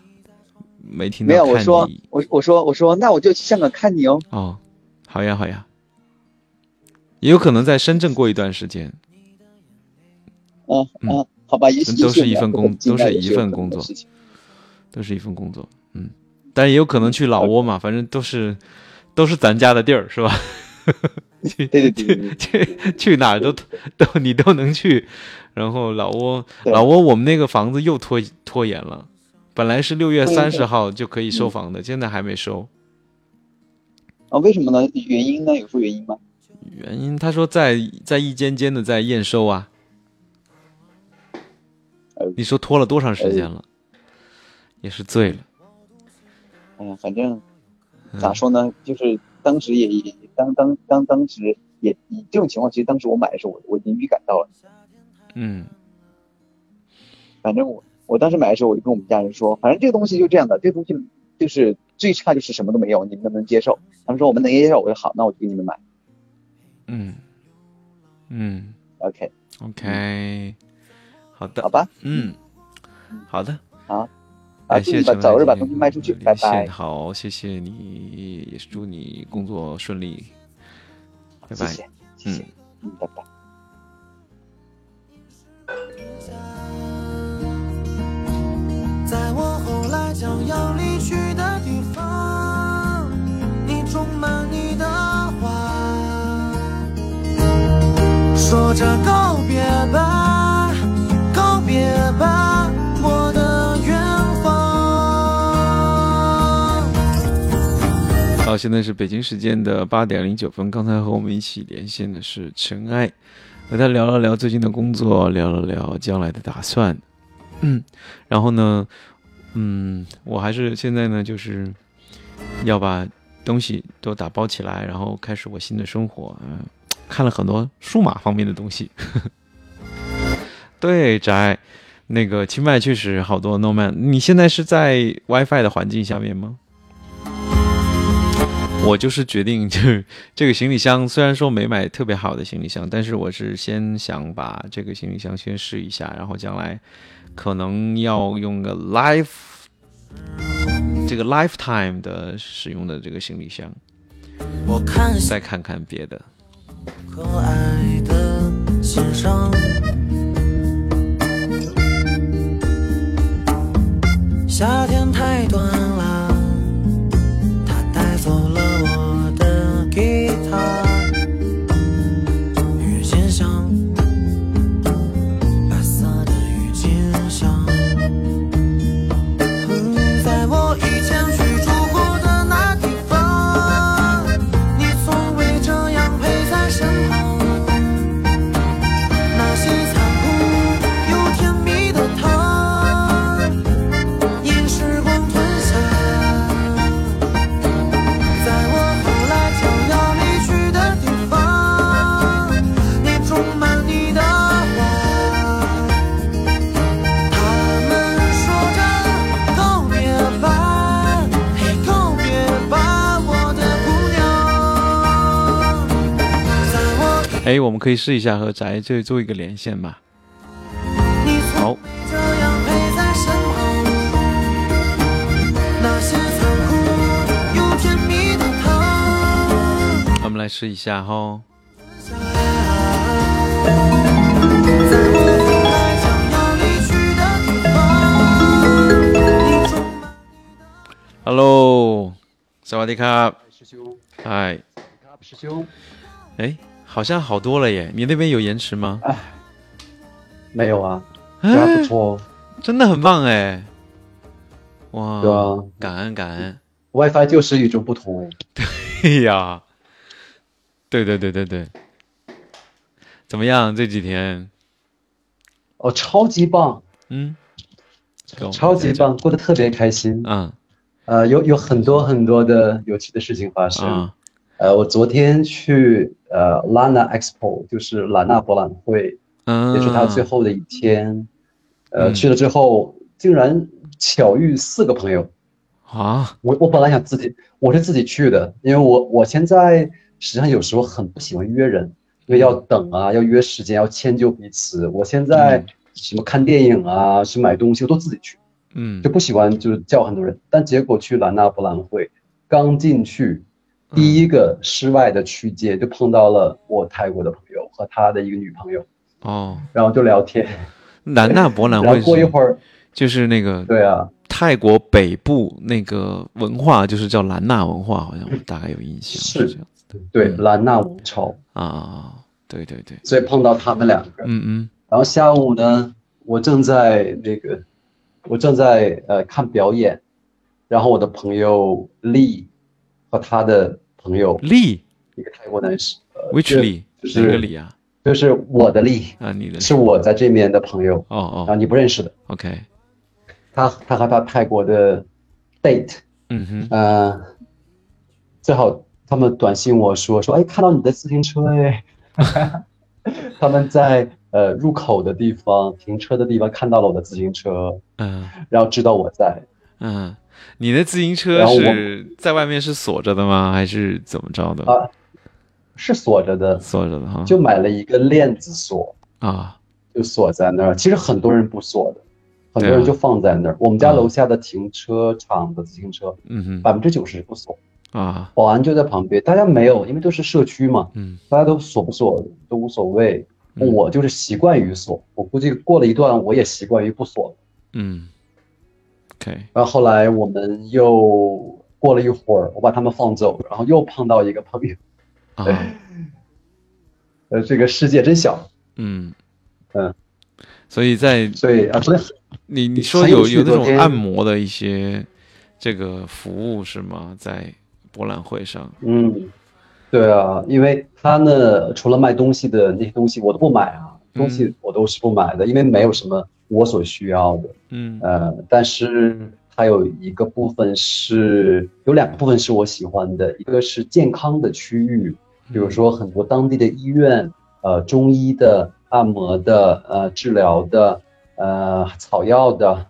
没听到。没有，我说我我说我说，那我就去香港看你哦。哦，好呀好呀，也有可能在深圳过一段时间。嗯嗯，好吧，都是一份工，都是一份工作，都是一份工作。嗯，但也有可能去老挝嘛，反正都是都是咱家的地儿，是吧？去对对对，去去哪儿都都你都能去。然后老挝，老挝，我们那个房子又拖拖延了，本来是六月三十号就可以收房的，现在还没收。啊，为什么呢？原因呢？有说原因吗？原因他说在在一间间的在验收啊。你说拖了多长时间了？也是醉了。哎呀，反正咋说呢？就是当时也也当当当当时也以这种情况，其实当时我买的时候，我我已经预感到了。嗯，反正我我当时买的时候，我就跟我们家人说，反正这个东西就这样的，这个东西就是最差就是什么都没有，你们能不能接受？他们说我们能接受，我说好，那我就给你们买。嗯嗯，OK OK，好的，好吧，嗯，好的，好，感谢把早日把东西卖出去，拜拜。好，谢谢你，也是祝你工作顺利，拜拜，嗯嗯，拜拜。在我后来将要离去的地方，你充满你的花，说着告别吧，现在是北京时间的八点零九分。刚才和我们一起连线的是尘埃。和他聊了聊最近的工作，聊了聊将来的打算，嗯，然后呢，嗯，我还是现在呢，就是要把东西都打包起来，然后开始我新的生活。嗯，看了很多数码方面的东西。对，宅，那个清迈确实好多 Nomad。你现在是在 WiFi 的环境下面吗？我就是决定，就是这个行李箱，虽然说没买特别好的行李箱，但是我是先想把这个行李箱先试一下，然后将来可能要用个 life 这个 lifetime 的使用的这个行李箱，我看再看看别的。可爱的夏天太短了，哎，我们可以试一下和宅这做一个连线吧。好这样陪在身旁，那些残酷又甜蜜的糖。我们来试一下哈。Hello，萨瓦迪卡，师兄，嗨，师兄，哎，好像好多了耶。你那边有延迟吗？没有啊，还不错哦。真的很棒哎！哇，对啊感恩感恩。WiFi 就是与众不同哎。对呀，对对对对对，怎么样这几天？哦，超级棒，嗯，超级。棒，过得特别开心。嗯呃，有有很多很多的有趣的事情发生。啊呃，我昨天去呃 Lana Expo，就是兰纳博览会，嗯，也是他最后的一天。呃，嗯去了之后，竟然巧遇四个朋友。啊，我我本来想自己，我是自己去的，因为我我现在实际上有时候很不喜欢约人，因为要等啊，要约时间，要迁就彼此。我现在嗯什么看电影啊，去买东西，我都自己去，嗯就不喜欢就是叫很多人。但结果去兰纳博览会，刚进去，嗯第一个室外的区间就碰到了我泰国的朋友和他的一个女朋友，哦，然后就聊天，南纳博览然会过一会儿，就是那个对啊，泰国北部那个文化，就是叫兰纳文化，好像我大概有印象是。这样子。的对嗯。兰纳王朝，啊对对对，所以碰到他们两个。嗯嗯。然后下午呢，我正在那个，我正在呃看表演，然后我的朋友丽和他的朋友丽一个泰国男士，呃，which 就丽就是哪个丽啊？就是我的丽，啊，你的是我在这边的朋友，哦哦。然后你不认识的，，OK，他他和他泰国的 date，嗯哼，呃，最好他们短信我说说，哎，看到你的自行车哎，他们在呃入口的地方停车的地方看到了我的自行车，嗯。然后知道我在。嗯，你的自行车是在外面是锁着的吗？还是怎么着的？啊是锁着的，锁着的哈，就买了一个链子锁，啊，就锁在那儿。其实很多人不锁的，很多人就放在那儿。我们家啊。楼下的停车场的自行车，嗯哼。百分之九十不锁，啊，保安就在旁边。大家没有，因为都是社区嘛，嗯。大家都锁不锁都无所谓。嗯。我就是习惯于锁，我估计过了一段我也习惯于不锁了。嗯，OK，然后后来我们又过了一会儿，我把他们放走，然后又碰到一个朋友。啊，呃，这个世界真小，嗯。嗯，所以在所以啊，昨天你你说有有有那种按摩的一些这个服务是吗？在博览会上，嗯，对啊，因为他呢，除了卖东西的那些东西我都不买啊，东西我都是不买的，因为没有什么我所需要的。嗯呃，但是它有一个部分是有两个部分是我喜欢的，一个是健康的区域，比如说很多当地的医院，呃，中医的、按摩的、呃，治疗的、呃，草药的，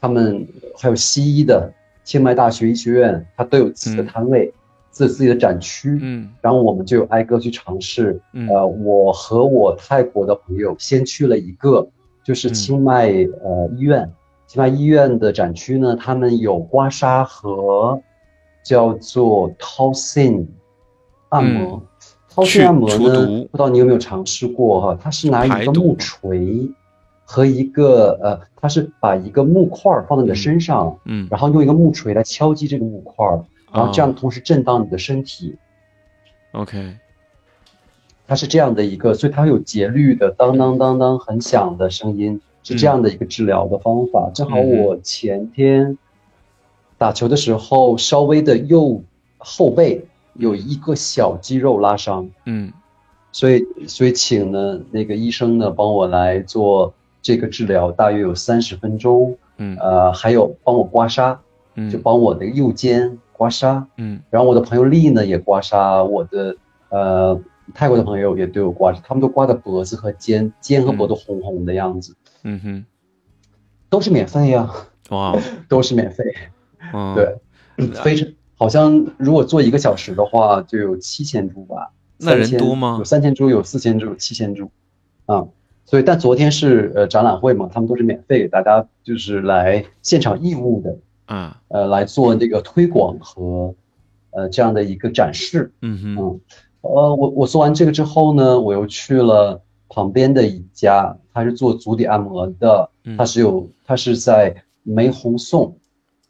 他们还有西医的，清迈大学医学院，它都有自己的嗯摊位，自自己的展区。嗯然后我们就挨个去尝试。嗯呃，我和我泰国的朋友先去了一个，就是嗯清迈呃医院。清迈医院的展区呢，他们有刮痧和叫做 Tosin 按摩。去 Tosin 按摩呢，不知道你有没有尝试过哈？它是拿一个木锤和一个呃，它是把一个木块儿放在你的身上，嗯然后用一个木锤来敲击这个木块儿，然后这样同时震荡你的身体。，OK，它是这样的一个，所以它有节律的当当当当很响的声音，是这样的一个治疗的方法。正好我前天打球的时候，稍微的右后背有一个小肌肉拉伤，嗯所以所以请呢那个医生呢帮我来做这个治疗，大约有三十分钟。嗯呃，还有帮我刮痧，嗯，就帮我的右肩刮痧。嗯然后我的朋友丽呢也刮痧，我的呃泰国的朋友也对我刮痧，他们都刮的脖子和肩，肩和脖子红红的样子，嗯哼，都是免费呀、哇，都是免费。嗯，对，非常好像如果做一个小时的话，就有七千株吧。那人3000多吗？有三千株，有四千株，有七千株，啊。所以，但昨天是呃展览会嘛，他们都是免费给大家，就是来现场义务的，啊，呃，来做这个推广和呃这样的一个展示。嗯哼，嗯，呃，我我做完这个之后呢，我又去了旁边的一家，他是做足底按摩的，嗯他是有，他是在梅红颂，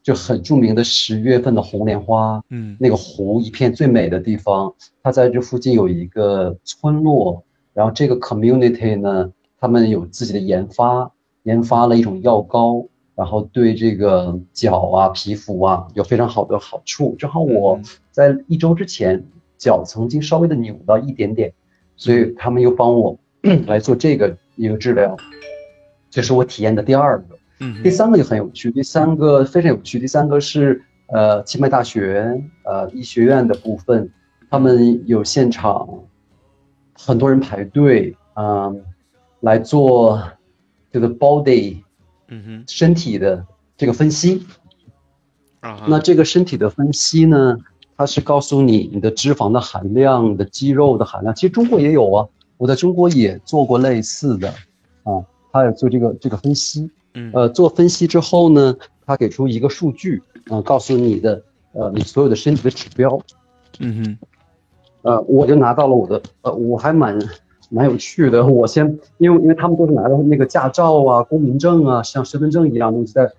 就很著名的十月份的红莲花嗯那个湖一片最美的地方，他在这附近有一个村落，然后这个 community 呢，他们有自己的研发，研发了一种药膏。然后对这个脚啊、皮肤啊有非常好的好处。正好我嗯在一周之前脚曾经稍微的扭到一点点，所以他们又帮我 来做这个一个治疗，这是我体验的第二个。嗯，第三个就很有趣，第三个非常有趣，第三个是呃清迈大学呃医学院的部分，他们有现场很多人排队，嗯、来做这个 body 嗯哼，身体的这个分析。啊，那这个身体的分析呢，它是告诉你你的脂肪的含量、你的肌肉的含量。其实中国也有啊，我在中国也做过类似的，啊，他也做这个这个分析。嗯呃，做分析之后呢，他给出一个数据，啊、告诉你的呃你所有的身体的指标。嗯哼，呃，我就拿到了我的，呃，我还蛮蛮有趣的。我先，因为因为他们都是拿着那个驾照啊、公民证啊，像身份证一样东西在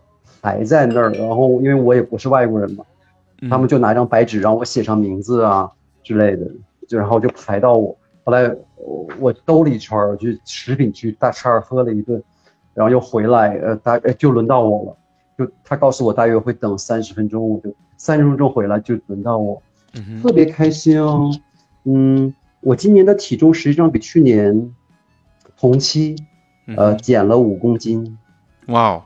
排在那儿，然后因为我也不是外国人嘛，嗯他们就拿一张白纸让我写上名字啊之类的，就然后就排到我。后来我我兜了一圈儿，去食品区大吃二喝了一顿，然后又回来，呃，大呃就轮到我了。就他告诉我大约会等三十分钟，我就三十分钟回来就轮到我。特别开心哦。嗯，我今年的体重实际上比去年同期嗯呃，减了五公斤。哇哦，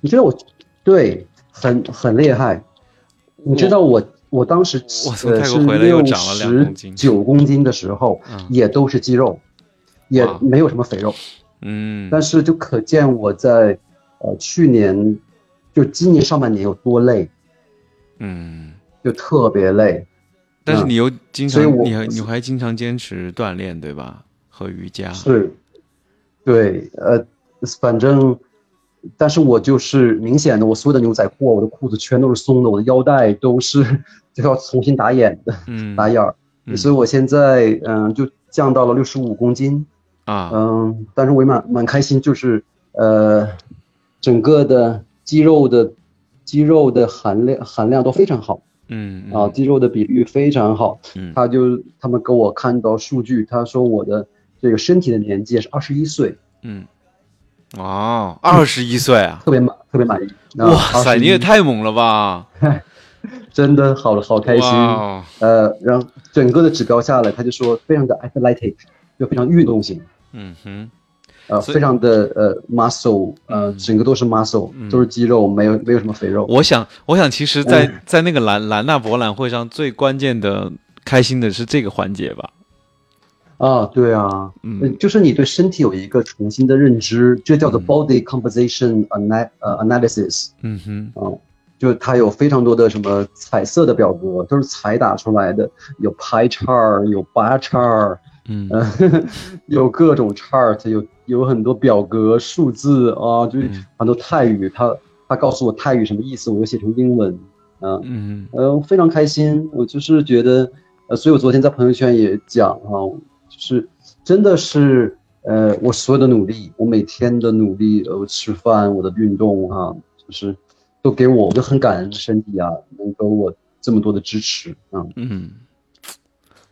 你知道我对很很厉害。你知道我我当时我从呃是泰国回来又六长了两十公斤九公斤的时候，嗯也都是肌肉，也没有什么肥肉。嗯，但是就可见我在呃去年就今年上半年有多累，嗯，就特别累。嗯但是你又经常，你还你还经常坚持锻炼，对吧？和瑜伽，是，对，呃，反正，但是我就是明显的，我所有的牛仔裤，我的裤子全都是松的，我的腰带都是 就要重新打眼的，嗯。打眼儿，嗯。所以我现在嗯、就降到了六十五公斤，啊，嗯，但是我也蛮蛮开心，就是呃，整个的肌肉的肌肉的含量含量都非常好。嗯。啊，肌肉的比率非常好。嗯。他就他们给我看到数据，他说我的这个身体的年纪是二十一岁，嗯，哦，二十一岁啊！特别满特别满意。啊哇塞，你也太猛了吧！真的好好开心。哦呃，然后整个的指标下来，他就说非常的 athletic，就非常运动型，嗯哼，呃，非常的呃 muscle，呃，嗯整个都是 muscle，、嗯都是肌肉，没有没有什么肥肉。我想，我想，其实在，嗯在那个兰兰纳博览会上，最关键的、开心的是这个环节吧？啊，对啊，嗯。呃就是你对身体有一个重新的认知，这叫做嗯。body composition ana 呃 analysis。嗯哼，啊，就它有非常多的什么彩色的表格，都是彩打出来的，有 pie chart，有 bar chart，嗯。呃，有各种 chart，有有很多表格数字啊，就是嗯。很多泰语，他他告诉我泰语什么意思，我就写成英文，啊，嗯呃，非常开心，我就是觉得，呃，所以我昨天在朋友圈也讲哈、就是真的是呃，我所有的努力，我每天的努力，呃，吃饭，我的运动啊，就是都给我，我就很感恩身体啊，能给我这么多的支持啊。嗯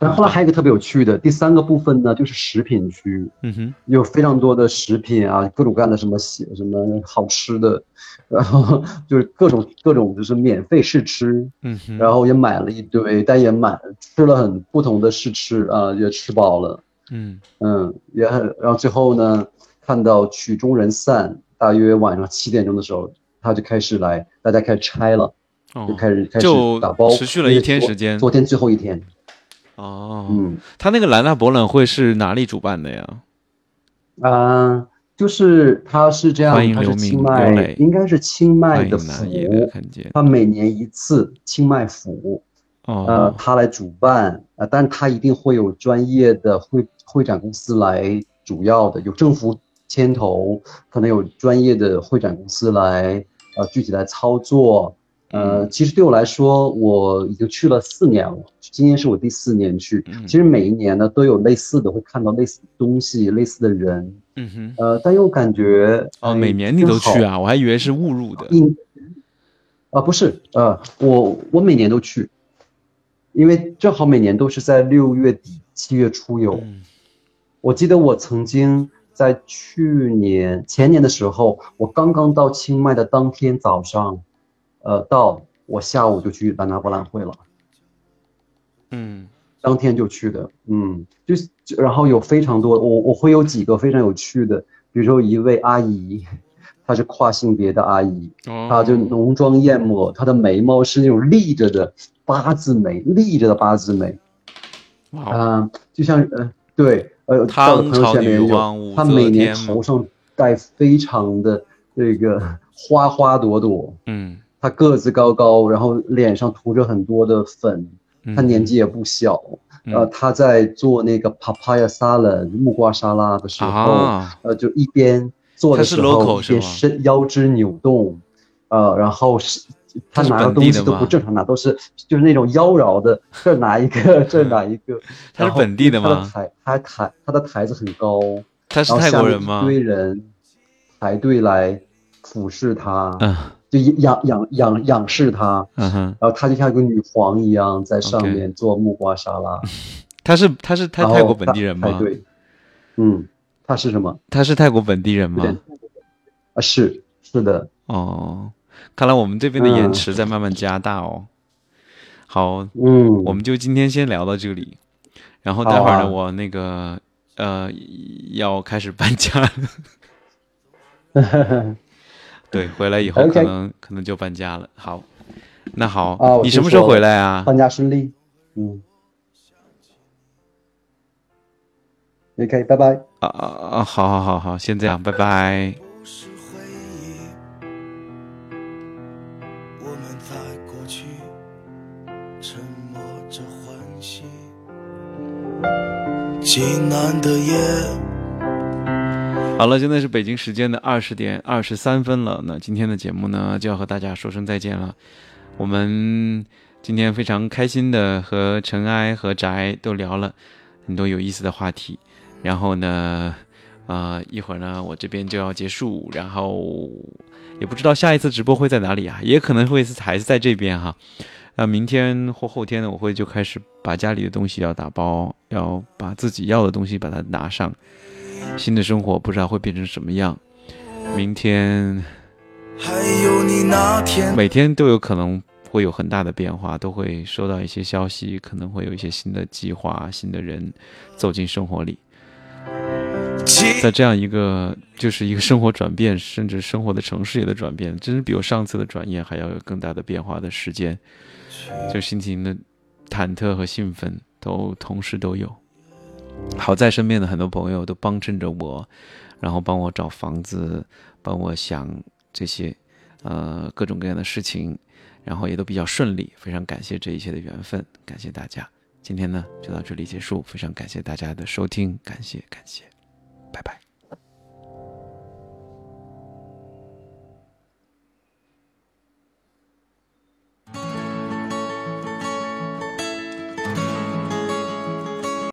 但后来还有一个特别有趣的，第三个部分呢，就是食品区，嗯哼，有非常多的食品啊，各种各样的什么喜什么好吃的，然后就是各种各种就是免费试吃，嗯哼，然后也买了一堆，但也买吃了很不同的试吃啊，也吃饱了，嗯。嗯，也很，然后最后呢，看到曲终人散，大约晚上七点钟的时候，他就开始来，大家开始拆了，哦就开始开始打包，持续了一天时间。昨天最后一天，哦，嗯他那个兰纳博览会是哪里主办的呀？啊、就是他是这样他是清迈，应该是清迈的府，他每年一次清迈府，呃，哦，他来主办，呃，但他一定会有专业的会会展公司来主要的，有政府牵头，可能有专业的会展公司来，呃，具体来操作。呃，其实对我来说，我已经去了四年了，今年是我第四年去。嗯其实每一年呢都有类似的，会看到类似的东西、类似的人，嗯哼，呃，但又感觉哦，哎每年你都去啊？我还以为是误入的。嗯啊不是，呃，我我每年都去，因为正好每年都是在六月底七月初有。嗯我记得我曾经在去年前年的时候，我刚刚到清迈的当天早上，呃，到我下午就去兰纳博览会了。嗯当天就去的，嗯，就是然后有非常多，我我会有几个非常有趣的，比如说一位阿姨，她是跨性别的阿姨，哦，她就浓妆艳抹，她的眉毛是那种立着的八字眉，立着的八字眉，哇啊、就像呃对呃，在我的朋友圈里有，她每年头上戴非常的这个花花朵朵，嗯她个子高高，然后脸上涂着很多的粉，他，年纪也不小。嗯呃，他在做那个 papaya salad 木瓜沙拉的时候，啊，呃，就一边做的时候一边是腰肢扭动，呃，然后是他拿的东西都不正常拿，都是就是那种妖娆的，这儿拿一个，这儿拿一个。他是本地的他的吗台他台他的台子很高，他是然后人吗一？堆人排队来俯视他，嗯就仰仰仰仰视他，嗯哼，然后他就像一个女皇一样在上面做木瓜沙拉。他是他是泰泰国本地人吗？对，嗯，他是什么？他是泰国本地人吗？啊，是是的，哦，看来我们这边的延嗯迟在慢慢加大哦。好，嗯，我们就今天先聊到这里，然后待会儿呢，啊我那个呃要开始搬家了。对，回来以后可能可能就搬家了。好，那好，啊你什么时候回来啊？搬家顺利，嗯，OK，拜拜。啊啊啊！好好好好，先这样，拜拜。都是回忆。我们在过去沉默着欢喜，济南的夜。好了，现在是北京时间的二十点二十三分了。那今天的节目呢，就要和大家说声再见了。我们今天非常开心的和尘埃和宅都聊了很多有意思的话题。然后呢，呃，一会儿呢，我这边就要结束，然后也不知道下一次直播会在哪里啊，也可能会是还是在这边哈。那明天或后天呢，我会就开始把家里的东西要打包，要把自己要的东西把它拿上。新的生活不知道会变成什么样，明天还有你那天每天都有可能会有很大的变化，都会收到一些消息，可能会有一些新的计划、新的人走进生活里。在这样一个就是一个生活转变，甚至生活的城市也在转变，真是比我上次的转业还要有更大的变化的时间，就心情的忐忑和兴奋都同时都有。好在身边的很多朋友都帮衬着我，然后帮我找房子，帮我想这些呃各种各样的事情，然后也都比较顺利，非常感谢这一切的缘分，感谢大家。今天呢就到这里结束，非常感谢大家的收听，感谢感谢，拜拜。